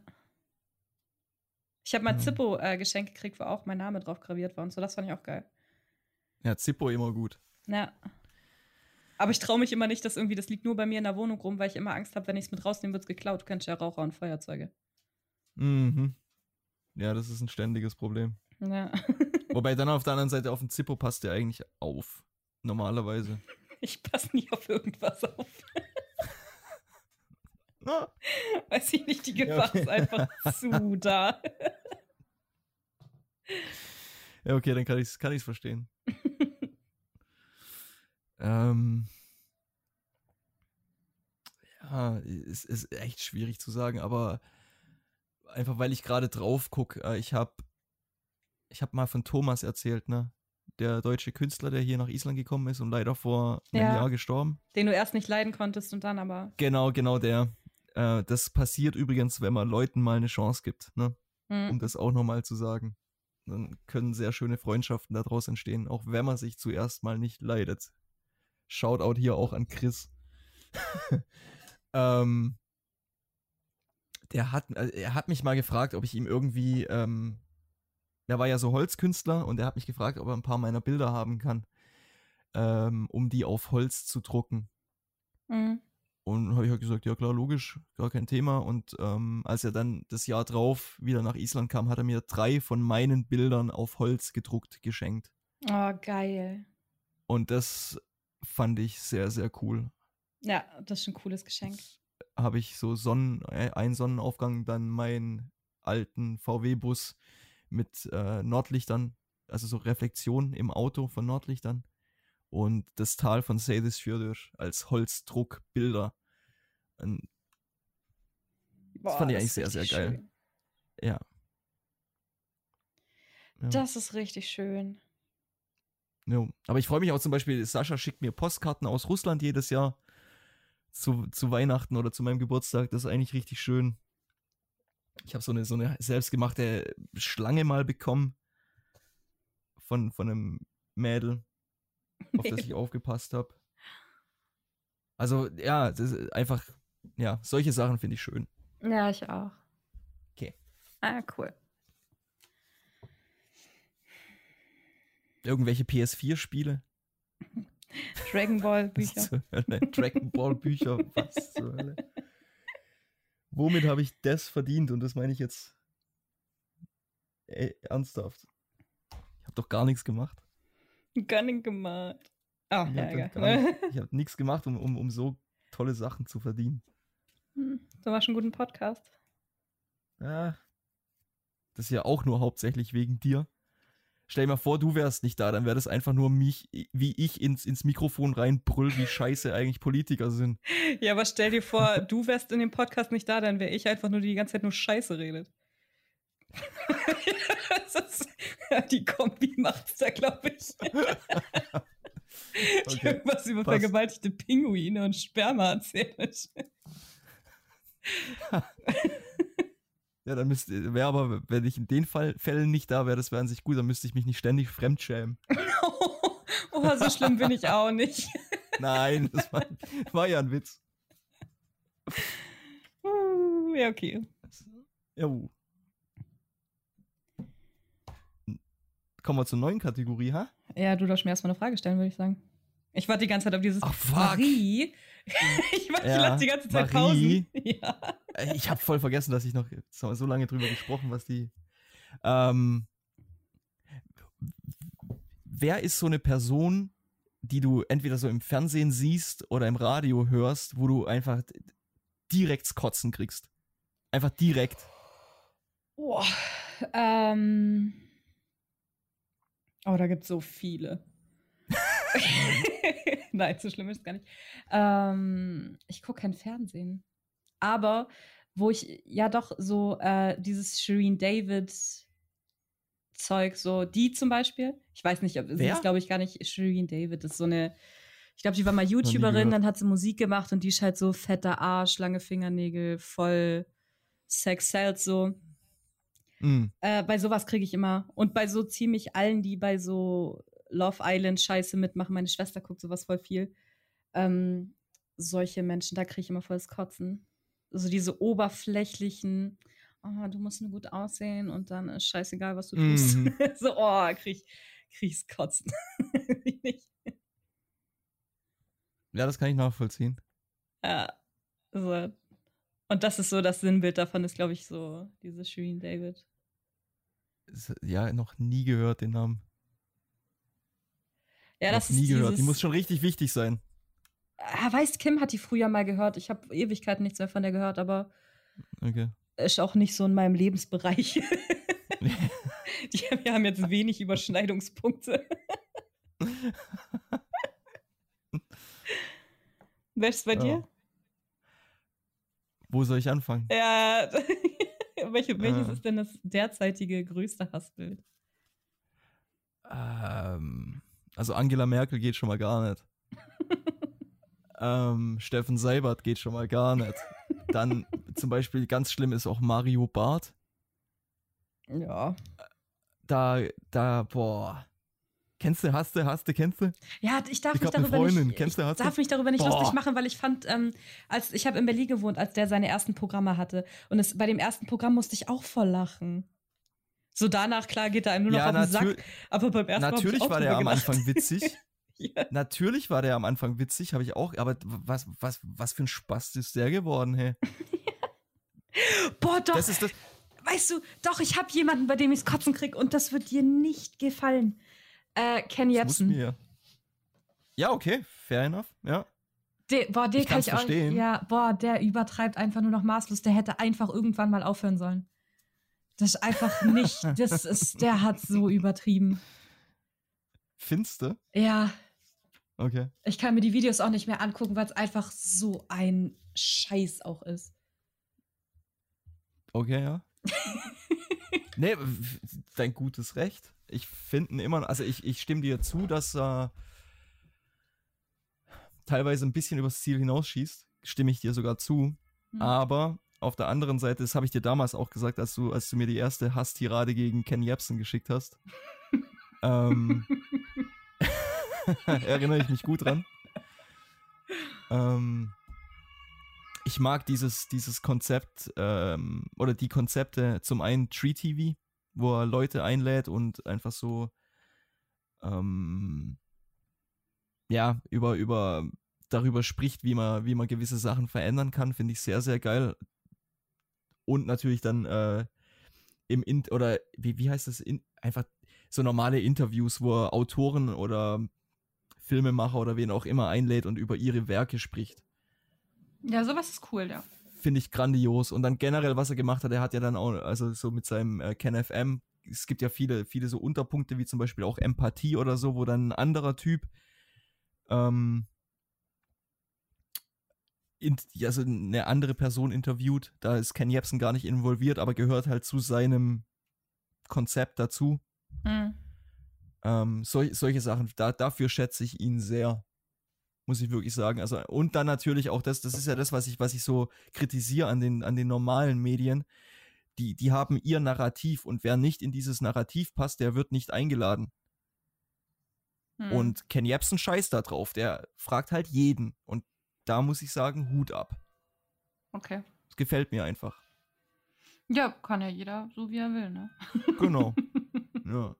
Ich habe mal Ja. Zippo äh, geschenkt gekriegt, wo auch mein Name drauf graviert war und so. Das fand ich auch geil. ja, Zippo immer gut. Ja. Aber ich traue mich immer nicht, dass irgendwie, das liegt nur bei mir in der Wohnung rum, weil ich immer Angst habe, wenn ich es mit rausnehme, wird es geklaut. Du kennst ja Raucher und Feuerzeuge. Mhm. Ja, das ist ein ständiges Problem. Ja. (laughs) Wobei dann auf der anderen Seite auf den Zippo passt der eigentlich auf. Normalerweise. (laughs) Ich passe nie auf irgendwas auf. (laughs) Weiß ich nicht, die Ja, Gefahr okay. ist einfach zu da. Ja, okay, dann kann ich es kann ich's verstehen. Ähm, ja, es ist echt schwierig zu sagen, aber einfach weil ich gerade drauf gucke, äh, ich habe ich hab mal von Thomas erzählt, ne? Der deutsche Künstler, der hier nach Island gekommen ist und leider vor einem Ja. Jahr gestorben. Den du erst nicht leiden konntest und dann aber. Genau, genau der. Äh, das passiert übrigens, wenn man Leuten mal eine Chance gibt, ne? Hm. um das auch nochmal zu sagen. Dann können sehr schöne Freundschaften daraus entstehen, auch wenn man sich zuerst mal nicht leidet. Shoutout hier auch an Chris. (laughs) ähm, der hat, äh, er hat mich mal gefragt, ob ich ihm irgendwie, ähm, er war ja so Holzkünstler und er hat mich gefragt, ob er ein paar meiner Bilder haben kann, ähm, um die auf Holz zu drucken. Hm. Und habe ich halt gesagt, ja klar, logisch, gar kein Thema. Und ähm, als er dann das Jahr drauf wieder nach Island kam, hat er mir drei von meinen Bildern auf Holz gedruckt geschenkt. Oh, geil. Und das fand ich sehr, sehr cool. Ja, das ist ein cooles Geschenk. Habe ich so Sonnen, äh, einen Sonnenaufgang, dann meinen alten VW-Bus mit äh, Nordlichtern, also so Reflexion im Auto von Nordlichtern. Und das Tal von Seyðisfjörður als Holzdruckbilder. Und das fand ich eigentlich sehr, sehr geil. Schön. Ja. Ja. Das ist richtig schön. Ja. Aber ich freue mich auch zum Beispiel, Sascha schickt mir Postkarten aus Russland jedes Jahr zu, zu Weihnachten oder zu meinem Geburtstag. Das ist eigentlich richtig schön. Ich habe so eine, so eine selbstgemachte Schlange mal bekommen von, von einem Mädel, auf das (laughs) ich aufgepasst habe. Also ja, das ist einfach, ja, solche Sachen finde ich schön. Ja, ich auch. Okay. Ah, cool. Irgendwelche PS4-Spiele? Dragon Ball (laughs) Bücher. Dragon Ball Bücher, was zur Hölle? Womit habe ich das verdient? Und das meine ich jetzt ey, ernsthaft. Ich habe doch gar nichts gemacht. Gar gemacht. Ah, Ich ja, habe egal. gar nicht- (laughs) ich hab nichts gemacht, um, um, um so tolle Sachen zu verdienen. Hm, Du machst einen guten Podcast. Ja, das ist ja auch nur hauptsächlich wegen dir. Stell dir mal vor, du wärst nicht da, dann wäre das einfach nur mich, wie ich ins, ins Mikrofon reinbrüll, wie scheiße eigentlich Politiker sind. Ja, aber stell dir vor, du wärst in dem Podcast nicht da, dann wäre ich einfach nur die ganze Zeit nur Scheiße redet. (laughs) ist, die Kombi macht's da, glaube ich. (laughs) Okay, Irgendwas über passt. vergewaltigte Pinguine und Sperma erzählt. (laughs) Ja, dann müsste, wäre aber, wenn ich in den Fall, Fällen nicht da wäre, das wäre an sich gut, dann müsste ich mich nicht ständig fremdschämen. (laughs) oh, so schlimm bin ich auch nicht. (laughs) Nein, das war, war ja ein Witz. Uh, ja, okay. Ja. uh. Kommen wir zur neuen Kategorie, ha? Ja, du darfst mir erstmal eine Frage stellen, würde ich sagen. Ich warte die ganze Zeit auf dieses Ach, fuck. Marie. (laughs) ich warte, ich Ja, lasse die ganze Zeit Marie. Pausen. (laughs) Ja. Ich habe voll vergessen, dass ich noch so lange drüber gesprochen, was die. Ähm, wer ist so eine Person, die du entweder so im Fernsehen siehst oder im Radio hörst, wo du einfach direkt Kotzen kriegst? Einfach direkt. Boah, ähm. Oh, da gibt es so viele. (laughs) Nein, so schlimm ist es gar nicht. Ähm, ich gucke kein Fernsehen. Aber wo ich ja doch so äh, dieses Shireen David Zeug, so die zum Beispiel. Ich weiß nicht, ob Wer? ist, glaube ich, gar nicht Shireen David. Das ist so eine. Ich glaube, die war mal YouTuberin, dann hat sie Musik gemacht und die ist halt so fetter Arsch, lange Fingernägel, voll Sex sells so. Mm. Äh, bei sowas kriege ich immer. Und bei so ziemlich allen, die bei so Love Island Scheiße mitmachen, meine Schwester guckt sowas voll viel. Ähm, solche Menschen, da kriege ich immer volles Kotzen. So diese oberflächlichen, oh, du musst nur gut aussehen und dann ist scheißegal, was du tust. Mhm. (laughs) so, oh, krieg, ich- krieg ich's Kotzen. (laughs) Ja, das kann ich nachvollziehen. ja, so. Und das ist so das Sinnbild davon, ist, glaube ich, so diese Shireen David. Ja, noch nie gehört den Namen. Ja, das nie gehört. Die muss schon richtig wichtig sein. Ah, weiß, Kim hat die früher mal gehört. Ich habe Ewigkeiten nichts mehr von der gehört, aber Okay. ist auch nicht so in meinem Lebensbereich. (laughs) (laughs) die, wir haben jetzt wenig Überschneidungspunkte. Wer ist bei Ja. dir? Wo soll ich anfangen? Ja. (laughs) Welche, welches Äh. ist denn das derzeitige größte Hassbild? Ähm, also Angela Merkel geht schon mal gar nicht. (laughs) ähm, Steffen Seibert geht schon mal gar nicht. Dann zum Beispiel ganz schlimm ist auch Mario Barth. Ja. Da, da, boah. Kennst du, hast du, hast du, kennst du? Ja, ich darf Ich mich darüber Freundin. nicht, Kennst du, ich hast du? darf mich darüber nicht Boah. lustig machen, weil ich fand, ähm, als ich habe in Berlin gewohnt, als der seine ersten Programme hatte und es, bei dem ersten Programm musste ich auch voll lachen. So danach, klar, geht er einem nur noch Ja, auf den Sack, aber beim ersten Mal hab ich natürlich war der am. Anfang witzig. (laughs) ja. Natürlich war der am Anfang witzig, habe ich auch, aber was, was, was für ein Spast ist der geworden, hey? (laughs) Boah, doch, Das ist das. weißt du, doch, ich habe jemanden, bei dem ich's kotzen krieg und das wird dir nicht gefallen. Äh, Ken das Jebsen. mir. Ja, okay, fair enough, ja. Der, boah, den Ich kann ich auch. verstehen. Ja, boah, der übertreibt einfach nur noch maßlos. Der hätte einfach irgendwann mal aufhören sollen. Das ist einfach nicht, das ist, der hat so übertrieben. Finste? Ja, Okay. ich kann mir die Videos auch nicht mehr angucken, weil es einfach so ein Scheiß auch ist. Okay, ja. (laughs) nee, dein gutes Recht. Ich finde immer, also ich, ich stimme dir zu, dass er teilweise ein bisschen übers Ziel hinausschießt. Stimme ich dir sogar zu. Hm. Aber auf der anderen Seite, das habe ich dir damals auch gesagt, als du, als du mir die erste Hasstirade gegen Ken Jebsen geschickt hast. (laughs) ähm, (laughs) erinnere ich mich gut dran. Ähm, ich mag dieses, dieses Konzept ähm, oder die Konzepte zum einen Tree TV, wo er Leute einlädt und einfach so ähm, ja, über, über darüber spricht, wie man, wie man gewisse Sachen verändern kann, finde ich sehr, sehr geil. Und natürlich dann äh, im In oder wie, wie heißt das? In, einfach so normale Interviews, wo er Autoren oder Filmemacher oder wen auch immer einlädt und über ihre Werke spricht. Ja, sowas ist cool, ja. Finde ich grandios. Und dann generell, was er gemacht hat, er hat ja dann auch, also so mit seinem äh, KenFM, es gibt ja viele, viele so Unterpunkte, wie zum Beispiel auch Empathie oder so, wo dann ein anderer Typ ähm, in, also eine andere Person interviewt. Da ist Ken Jebsen gar nicht involviert, aber gehört halt zu seinem Konzept dazu. Hm. Ähm, sol solche Sachen, da, dafür schätze ich ihn sehr. Muss ich wirklich sagen. Also, und dann natürlich auch das, das ist ja das, was ich, was ich so kritisiere an den, an den normalen Medien. Die, die haben ihr Narrativ und wer nicht in dieses Narrativ passt, der wird nicht eingeladen. Hm. Und Ken Jebsen scheißt da drauf. Der fragt halt jeden. Und da muss ich sagen, Hut ab. Okay. Das gefällt mir einfach. Ja, kann ja jeder so wie er will, ne? Genau. (laughs) ja.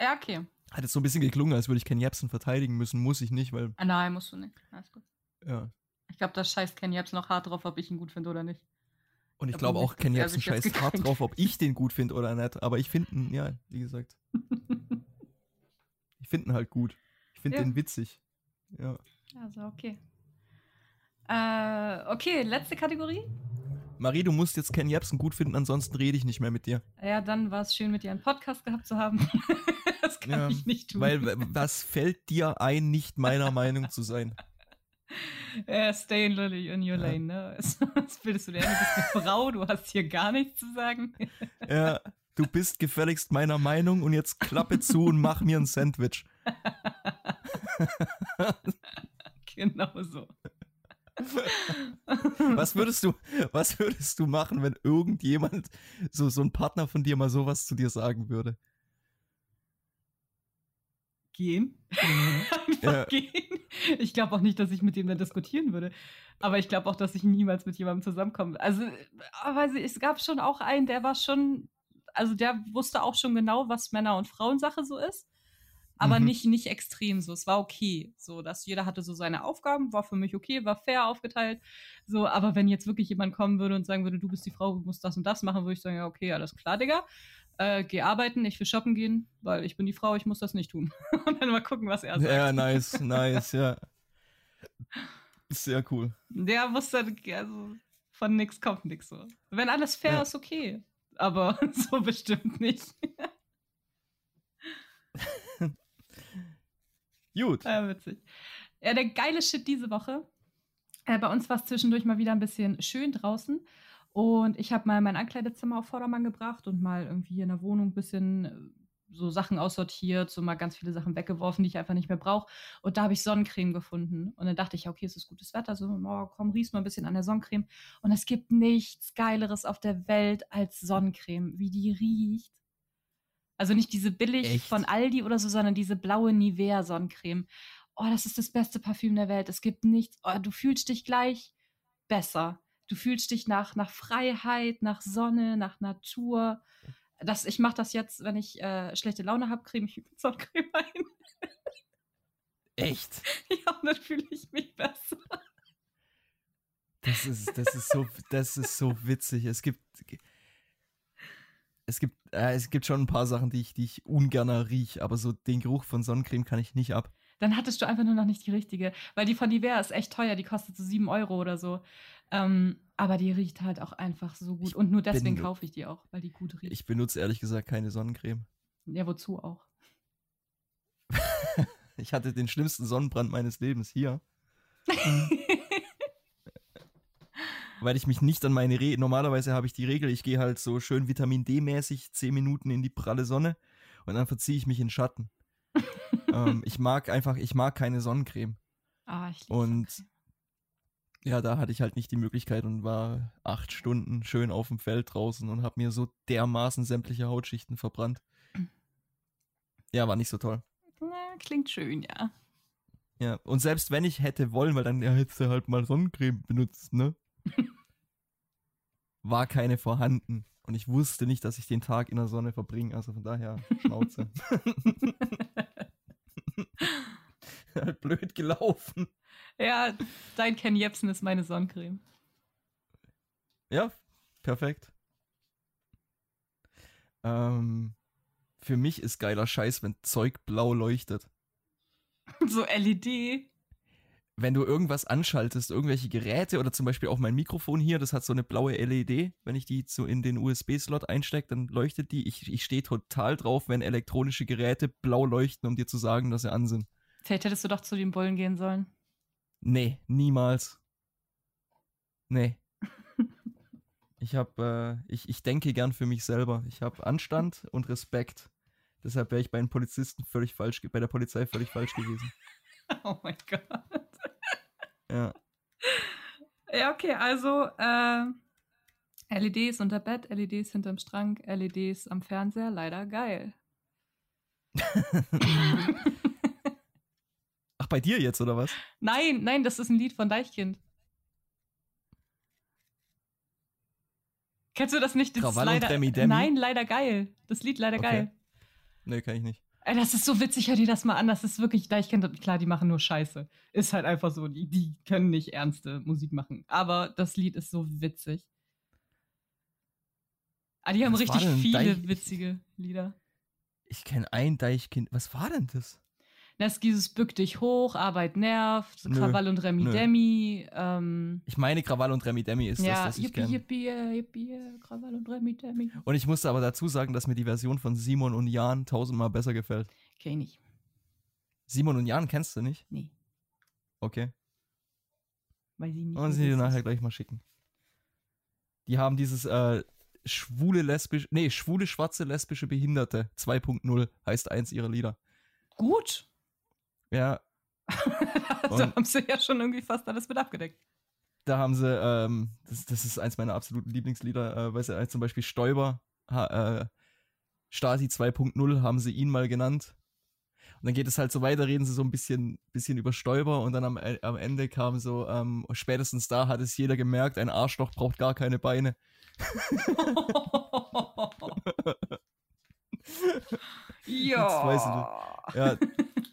Ja, okay. Hat jetzt so ein bisschen geklungen, als würde ich Ken Jebsen verteidigen müssen. Muss ich nicht, weil, Ah, nein, musst du nicht. Alles gut. ja. Ich glaube, da scheißt Ken Jebs noch hart drauf, ob ich ihn gut finde oder nicht. Und ich glaube auch, Ken Jebsen scheißt hart drauf, ob ich den gut finde oder nicht. Aber ich finde ihn, ja, wie gesagt, (laughs) ich finde ihn halt gut. Ich finde Ja. den witzig. Ja. Also, okay. Äh, okay, letzte Kategorie. Marie, du musst jetzt Ken Jebsen gut finden, ansonsten rede ich nicht mehr mit dir. Ja, dann war es schön, mit dir einen Podcast gehabt zu haben. (laughs) das kann Ja, ich nicht tun. Weil, was fällt dir ein, nicht meiner Meinung zu sein? (laughs) Ja, stay in, lily in your Ja. lane, ne? (laughs) Was, bildest du dir? Du bist eine Frau, du hast hier gar nichts zu sagen. Ja, du bist gefälligst meiner Meinung und jetzt klappe zu und mach mir ein Sandwich. (laughs) genau so. Was würdest du, was würdest du machen, wenn irgendjemand, so, so ein Partner von dir mal sowas zu dir sagen würde? Gehen. (laughs) Einfach Ja. gehen. Ich glaube auch nicht, dass ich mit dem dann diskutieren würde. Aber ich glaube auch, dass ich niemals mit jemandem zusammenkomme. Also, aber es gab schon auch einen, der war schon, also der wusste auch schon genau, was Männer- und Frauensache so ist. Aber Mhm. nicht, nicht extrem so. Es war okay. So, dass jeder hatte so seine Aufgaben, war für mich okay, war fair aufgeteilt. So, aber wenn jetzt wirklich jemand kommen würde und sagen würde, du bist die Frau, du musst das und das machen, würde ich sagen, ja, okay, alles klar, Digga. Äh, geh arbeiten, ich will shoppen gehen, weil ich bin die Frau, ich muss das nicht tun. (laughs) und dann mal gucken, was er sagt. Ja, nice, (laughs) nice, ja. Sehr cool. Der muss dann, also von nix kommt nix so. Wenn alles fair Ja. ist, okay. Aber (laughs) so bestimmt nicht. Gut. Ja, witzig. Ja, der geile Shit diese Woche. Äh, bei uns war es zwischendurch mal wieder ein bisschen schön draußen. Und ich habe mal mein Ankleidezimmer auf Vordermann gebracht und mal irgendwie in der Wohnung ein bisschen äh, so Sachen aussortiert, so mal ganz viele Sachen weggeworfen, die ich einfach nicht mehr brauche. Und da habe ich Sonnencreme gefunden. Und dann dachte ich, okay, es ist gutes Wetter, so, oh, komm, riechst mal ein bisschen an der Sonnencreme. Und es gibt nichts Geileres auf der Welt als Sonnencreme, wie die riecht. Also nicht diese billig Echt? von Aldi oder so, sondern diese blaue Nivea-Sonnencreme. Oh, das ist das beste Parfüm der Welt. Es gibt nichts. Oh, du fühlst dich gleich besser. Du fühlst dich nach, nach Freiheit, nach Sonne, nach Natur. Das, ich mache das jetzt, wenn ich äh, schlechte Laune habe, creme ich (laughs) mit Sonnencreme ein. Echt? (laughs) ja, und dann fühle ich mich besser. Das ist, das ist so, das ist so witzig. Es gibt, es gibt, äh, es gibt schon ein paar Sachen, die ich, die ich ungerner riech, aber so den Geruch von Sonnencreme kann ich nicht ab. Dann hattest du einfach nur noch nicht die richtige. Weil die von Nivea ist echt teuer, die kostet so 7 Euro oder so. Ähm, aber die riecht halt auch einfach so gut. Ich Und nur deswegen kaufe ich die auch, weil die gut riecht. Ich benutze ehrlich gesagt keine Sonnencreme. ja, wozu auch? (laughs) Ich hatte den schlimmsten Sonnenbrand meines Lebens hier, (laughs) weil ich mich nicht an meine Re Normalerweise habe ich die Regel, ich gehe halt so schön Vitamin D-mäßig 10 Minuten in die pralle Sonne und dann verziehe ich mich in Schatten. (laughs) ähm, ich mag einfach, ich mag keine Sonnencreme. ah, ich liebe Und Sonnencreme. ja, da hatte ich halt nicht die Möglichkeit und war acht Stunden schön auf dem Feld draußen und habe mir so dermaßen sämtliche Hautschichten verbrannt. Ja, war nicht so toll. Na, klingt schön, ja. Ja, und selbst wenn ich hätte wollen, weil dann ja, hättest du halt mal Sonnencreme benutzt, ne? (laughs) War keine vorhanden. Und ich wusste nicht, dass ich den Tag in der Sonne verbringe. Also von daher, Schnauze. (laughs) halt blöd gelaufen. Ja, dein Ken Jebsen ist meine Sonnencreme. Ja, perfekt. Ähm, für mich ist geiler Scheiß, wenn Zeug blau leuchtet. (laughs) So LED. Wenn du irgendwas anschaltest, irgendwelche Geräte oder zum Beispiel auch mein Mikrofon hier, das hat so eine blaue LED, wenn ich die so in den USB-Slot einstecke, dann leuchtet die. Ich, ich stehe total drauf, wenn elektronische Geräte blau leuchten, um dir zu sagen, dass sie an sind. Vielleicht hättest du doch zu den Bullen gehen sollen. Nee, niemals. Nee. (laughs) Ich hab, äh, ich, ich denke gern für mich selber. Ich habe Anstand und Respekt. Deshalb wäre ich bei den Polizisten völlig falsch, bei der Polizei völlig falsch gewesen. (laughs) Oh mein Gott. Ja. Ja, okay, also äh, LEDs unter Bett, LEDs hinterm Strang, LEDs am Fernseher, leider geil. (laughs) Ach, bei dir jetzt, oder was? Nein, nein, das ist ein Lied von Deichkind. Kennst du das nicht? Das ist Krawall und leider, Demi Demi? Nein, leider geil. Das Lied leider Okay. geil. Nee, kann ich nicht. Ey, das ist so witzig, hör dir das mal an. Das ist wirklich Deichkind. Klar, die machen nur Scheiße. Ist halt einfach so. Die, die können nicht ernste Musik machen. Aber das Lied ist so witzig. Ah, die haben Was richtig viele Deich- witzige Lieder. Ich kenne ein Deichkind. Was war denn das? Dieses Bück dich hoch, Arbeit nervt, Nö, Krawall und Remi nö. Demi. Ähm, Ich meine, Krawall und Remi Demi ist ja, das, das ich kenne. Yippie, äh, Yippie, äh, Krawall und Remi Demi. Und ich musste aber dazu sagen, dass mir die Version von Simon und Jan tausendmal besser gefällt. Kenn ich nicht. Simon und Jan kennst du nicht? Nee, Okay. weiß ich nicht. Und sie dir nachher gleich mal schicken. Die haben dieses äh, schwule lesbisch, nee, schwule schwarze lesbische Behinderte 2.0 heißt eins ihrer Lieder. Gut. Ja, (laughs) da Und- haben sie ja schon irgendwie fast alles mit abgedeckt. da haben sie, ähm, das, das ist eins meiner absoluten Lieblingslieder, äh, weil sie äh, zum Beispiel Stoiber, ha, äh, Stasi 2.0 haben sie ihn mal genannt. Und dann geht es halt so weiter, reden sie so ein bisschen, bisschen über Stoiber und dann am, äh, am Ende kam so, ähm, spätestens da hat es jeder gemerkt, ein Arschloch braucht gar keine Beine. (laughs) (laughs) ja. Ja,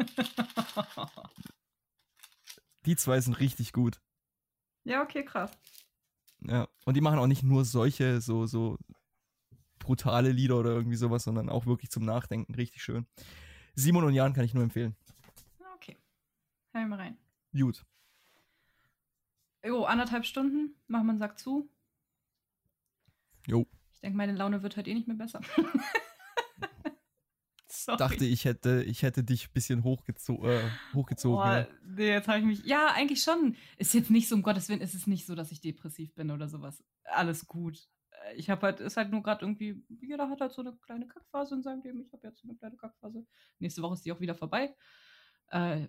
(laughs) die zwei sind richtig gut. ja, okay, krass. Ja. Und die machen auch nicht nur solche, so, so brutale Lieder oder irgendwie sowas, sondern auch wirklich zum Nachdenken richtig schön. Simon und Jan kann ich nur empfehlen. Okay. Hör mal rein. Gut. Jo, anderthalb Stunden. Machen wir einen Sack zu. Jo. Ich denke, meine Laune wird halt eh nicht mehr besser. (laughs) Sorry. Dachte, ich hätte, ich hätte dich ein bisschen hochgezo äh, hochgezogen. Boah, ja. nee, jetzt habe ich mich. Ja, eigentlich schon. Ist jetzt nicht so, um Gottes Willen, ist es nicht so, dass ich depressiv bin oder sowas. Alles gut. Äh, Ich habe halt, ist halt nur gerade irgendwie, jeder hat halt so eine kleine Kackphase in seinem Leben. Ich habe jetzt so eine kleine Kackphase. Nächste Woche ist die auch wieder vorbei. Äh,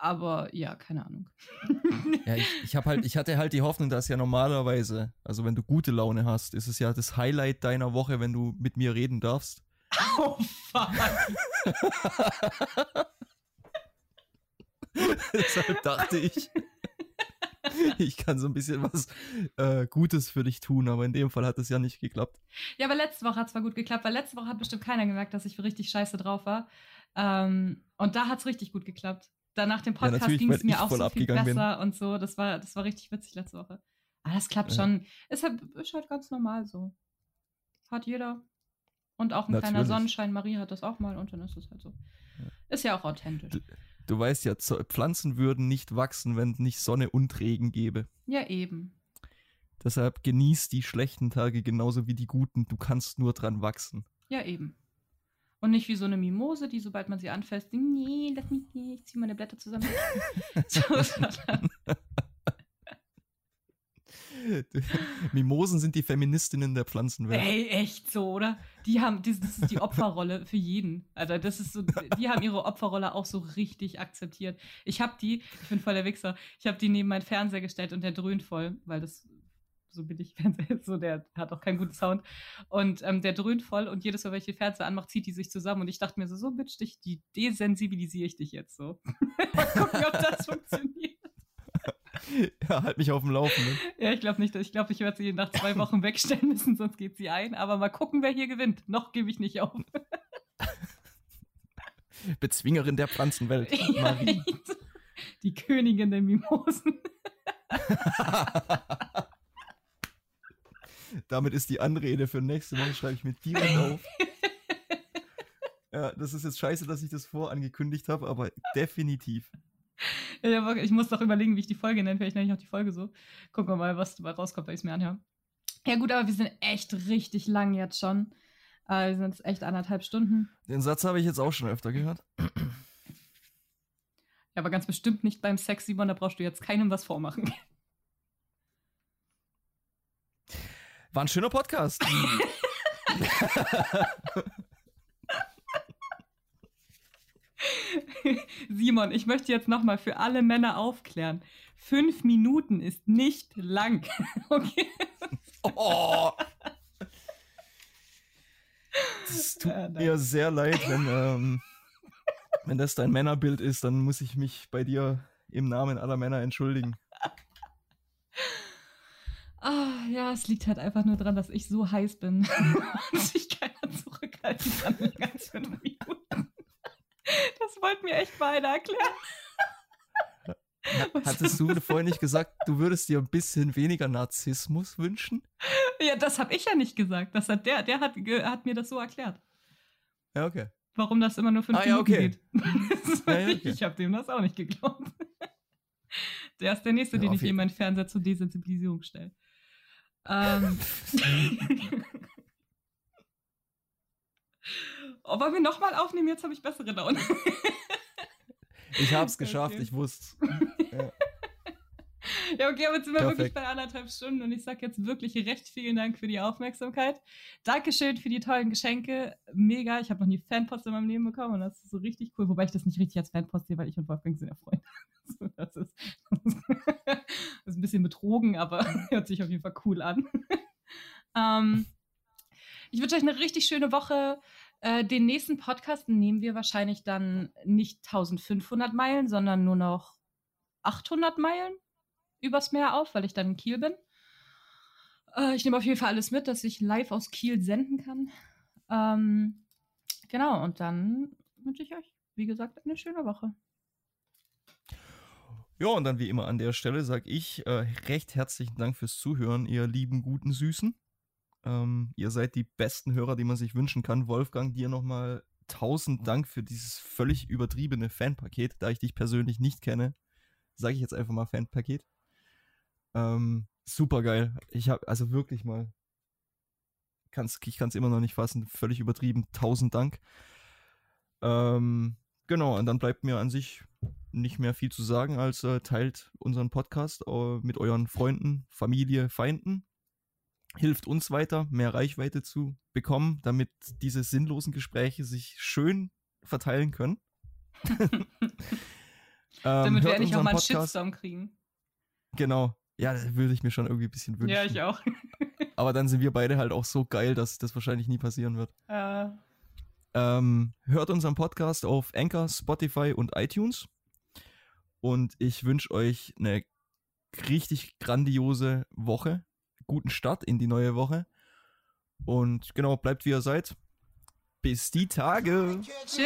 aber ja, keine Ahnung. (laughs) Ja, ich, ich, hab halt, ich hatte halt die Hoffnung, dass ja normalerweise, also wenn du gute Laune hast, ist es ja das Highlight deiner Woche, wenn du mit mir reden darfst. (laughs) oh, fuck. (laughs) Deshalb dachte ich, ich kann so ein bisschen was äh, Gutes für dich tun, aber in dem Fall hat es ja nicht geklappt. Ja, aber letzte Woche hat es zwar gut geklappt, weil letzte Woche hat bestimmt keiner gemerkt, dass ich richtig scheiße drauf war. Ähm, und da hat es richtig gut geklappt. Da nach dem Ja, Podcast natürlich, ging es mir auch so viel abgegangen bin. besser und so. Das war, das war richtig witzig letzte Woche. Aber das klappt Ja. schon. Ist halt, ist halt ganz normal so. Hat jeder. Und auch ein kleiner Natürlich. Sonnenschein. Marie hat das auch mal und dann ist es halt so. Ja. Ist ja auch authentisch. Du- Du weißt ja, Pflanzen würden nicht wachsen, wenn es nicht Sonne und Regen gäbe. Ja, eben. Deshalb genieß die schlechten Tage genauso wie die guten. Du kannst nur dran wachsen. Ja, eben. Und nicht wie so eine Mimose, die sobald man sie anfasst, nee, lass mich nicht, ich zieh meine Blätter zusammen. (laughs) (laughs) so, (laughs) Mimosen sind die Feministinnen der Pflanzenwelt. Ey, echt so, oder? Die haben, das, das ist die Opferrolle für jeden. Also das ist so, die haben ihre Opferrolle auch so richtig akzeptiert. Ich habe die, ich bin voll der Wichser, ich habe die neben meinen Fernseher gestellt und der dröhnt voll, weil das so billig (laughs) Fernseher ist, so der hat auch keinen guten Sound. Und ähm, der dröhnt voll und jedes Mal, wenn ich den Fernseher anmache, zieht die sich zusammen. Und ich dachte mir so, so bitch, dich, die desensibilisiere ich dich jetzt so. (laughs) Mal gucken, ob das funktioniert. (laughs) Ja, halt mich auf dem Laufenden. Ja, ich glaube nicht. Ich glaube, ich werde sie nach zwei Wochen (laughs) wegstellen müssen, sonst geht sie ein. Aber mal gucken, wer hier gewinnt. Noch gebe ich nicht auf. (laughs) Bezwingerin der Pflanzenwelt. Ja, Marie. Die Königin der Mimosen. Damit ist die Anrede für nächste Woche, schreibe ich mir direkt auf. Ja, das ist jetzt scheiße, dass ich das vorangekündigt habe, aber definitiv. (laughs) Ich muss doch überlegen, wie ich die Folge nenne. Vielleicht nenne ich auch die Folge so. Gucken wir mal, was dabei rauskommt, wenn ich es mir anhöre. Ja, gut, aber wir sind echt richtig lang jetzt schon. Äh, wir sind jetzt echt anderthalb Stunden. Den Satz habe ich jetzt auch schon öfter gehört. Ja, aber ganz bestimmt nicht beim Sex, Simon. Da brauchst du jetzt keinem was vormachen. War ein schöner Podcast. (laughs) (laughs) (laughs) Simon, ich möchte jetzt nochmal für alle Männer aufklären. Fünf Minuten ist nicht lang. (laughs) okay. Oh. Es tut ja, mir sehr leid, wenn, ähm, wenn das dein Männerbild ist, dann muss ich mich bei dir im Namen aller Männer entschuldigen. Ah, ja, es liegt halt einfach nur daran, dass ich so heiß bin (laughs) und sich keiner zurückhalten kann länger als fünf Minuten. Das wollten mir echt beide erklären. (laughs) Hattest du vorhin nicht gesagt, du würdest dir ein bisschen weniger Narzissmus wünschen? Ja, das habe ich ja nicht gesagt. Das hat der, der hat, hat mir das so erklärt. Ja, okay. Warum das immer nur fünf ah, Minuten ja, okay. geht. (laughs) ja, ja, okay. Ich habe dem das auch nicht geglaubt. (laughs) Der ist der Nächste, den ich in meinen Fernseher zur Desensibilisierung stelle. Ähm. Oh, wollen wir nochmal aufnehmen? Jetzt habe ich bessere Laune. (laughs) ich habe es geschafft, okay. ich wusste (laughs) ja. ja, okay, aber jetzt sind wir Perfekt. wirklich bei anderthalb Stunden und ich sage jetzt wirklich recht vielen Dank für die Aufmerksamkeit. Dankeschön für die tollen Geschenke. Mega. Ich habe noch nie Fanpost in meinem Leben bekommen und das ist so richtig cool. Wobei ich das nicht richtig als Fanpost sehe, weil ich und Wolfgang sind ja Freunde. (laughs) das, ist, das ist ein bisschen betrogen, aber hört sich auf jeden Fall cool an. ähm, ich wünsche euch eine richtig schöne Woche. Äh, den nächsten Podcast nehmen wir wahrscheinlich dann nicht 1500 Meilen, sondern nur noch 800 Meilen übers Meer auf, weil ich dann in Kiel bin. Äh, ich nehme auf jeden Fall alles mit, dass ich live aus Kiel senden kann. Ähm, genau, und dann wünsche ich euch, wie gesagt, eine schöne Woche. Ja, und dann wie immer an der Stelle sage ich äh, recht herzlichen Dank fürs Zuhören, ihr lieben, guten Süßen. Ähm, ihr seid die besten Hörer, die man sich wünschen kann. Wolfgang, dir nochmal tausend Dank für dieses völlig übertriebene Fanpaket. Da ich dich persönlich nicht kenne, sage ich jetzt einfach mal Fanpaket. Ähm, super geil. Ich habe also wirklich mal, kann's, ich kann es immer noch nicht fassen, völlig übertrieben. Tausend Dank. Ähm, genau, und dann bleibt mir an sich nicht mehr viel zu sagen, als äh, teilt unseren Podcast äh, mit euren Freunden, Familie, Feinden. Hilft uns weiter, mehr Reichweite zu bekommen, damit diese sinnlosen Gespräche sich schön verteilen können. (laughs) ähm, damit wir endlich auch mal einen Shitstorm kriegen. Genau. Ja, das würde ich mir schon irgendwie ein bisschen wünschen. Ja, ich auch. (laughs) Aber dann sind wir beide halt auch so geil, dass das wahrscheinlich nie passieren wird. Ja. Ähm, hört unseren Podcast auf Anchor, Spotify und iTunes. Und ich wünsche euch eine richtig grandiose Woche. Guten Start in die neue Woche. Und genau, bleibt wie ihr seid. Bis die Tage. Tschüss.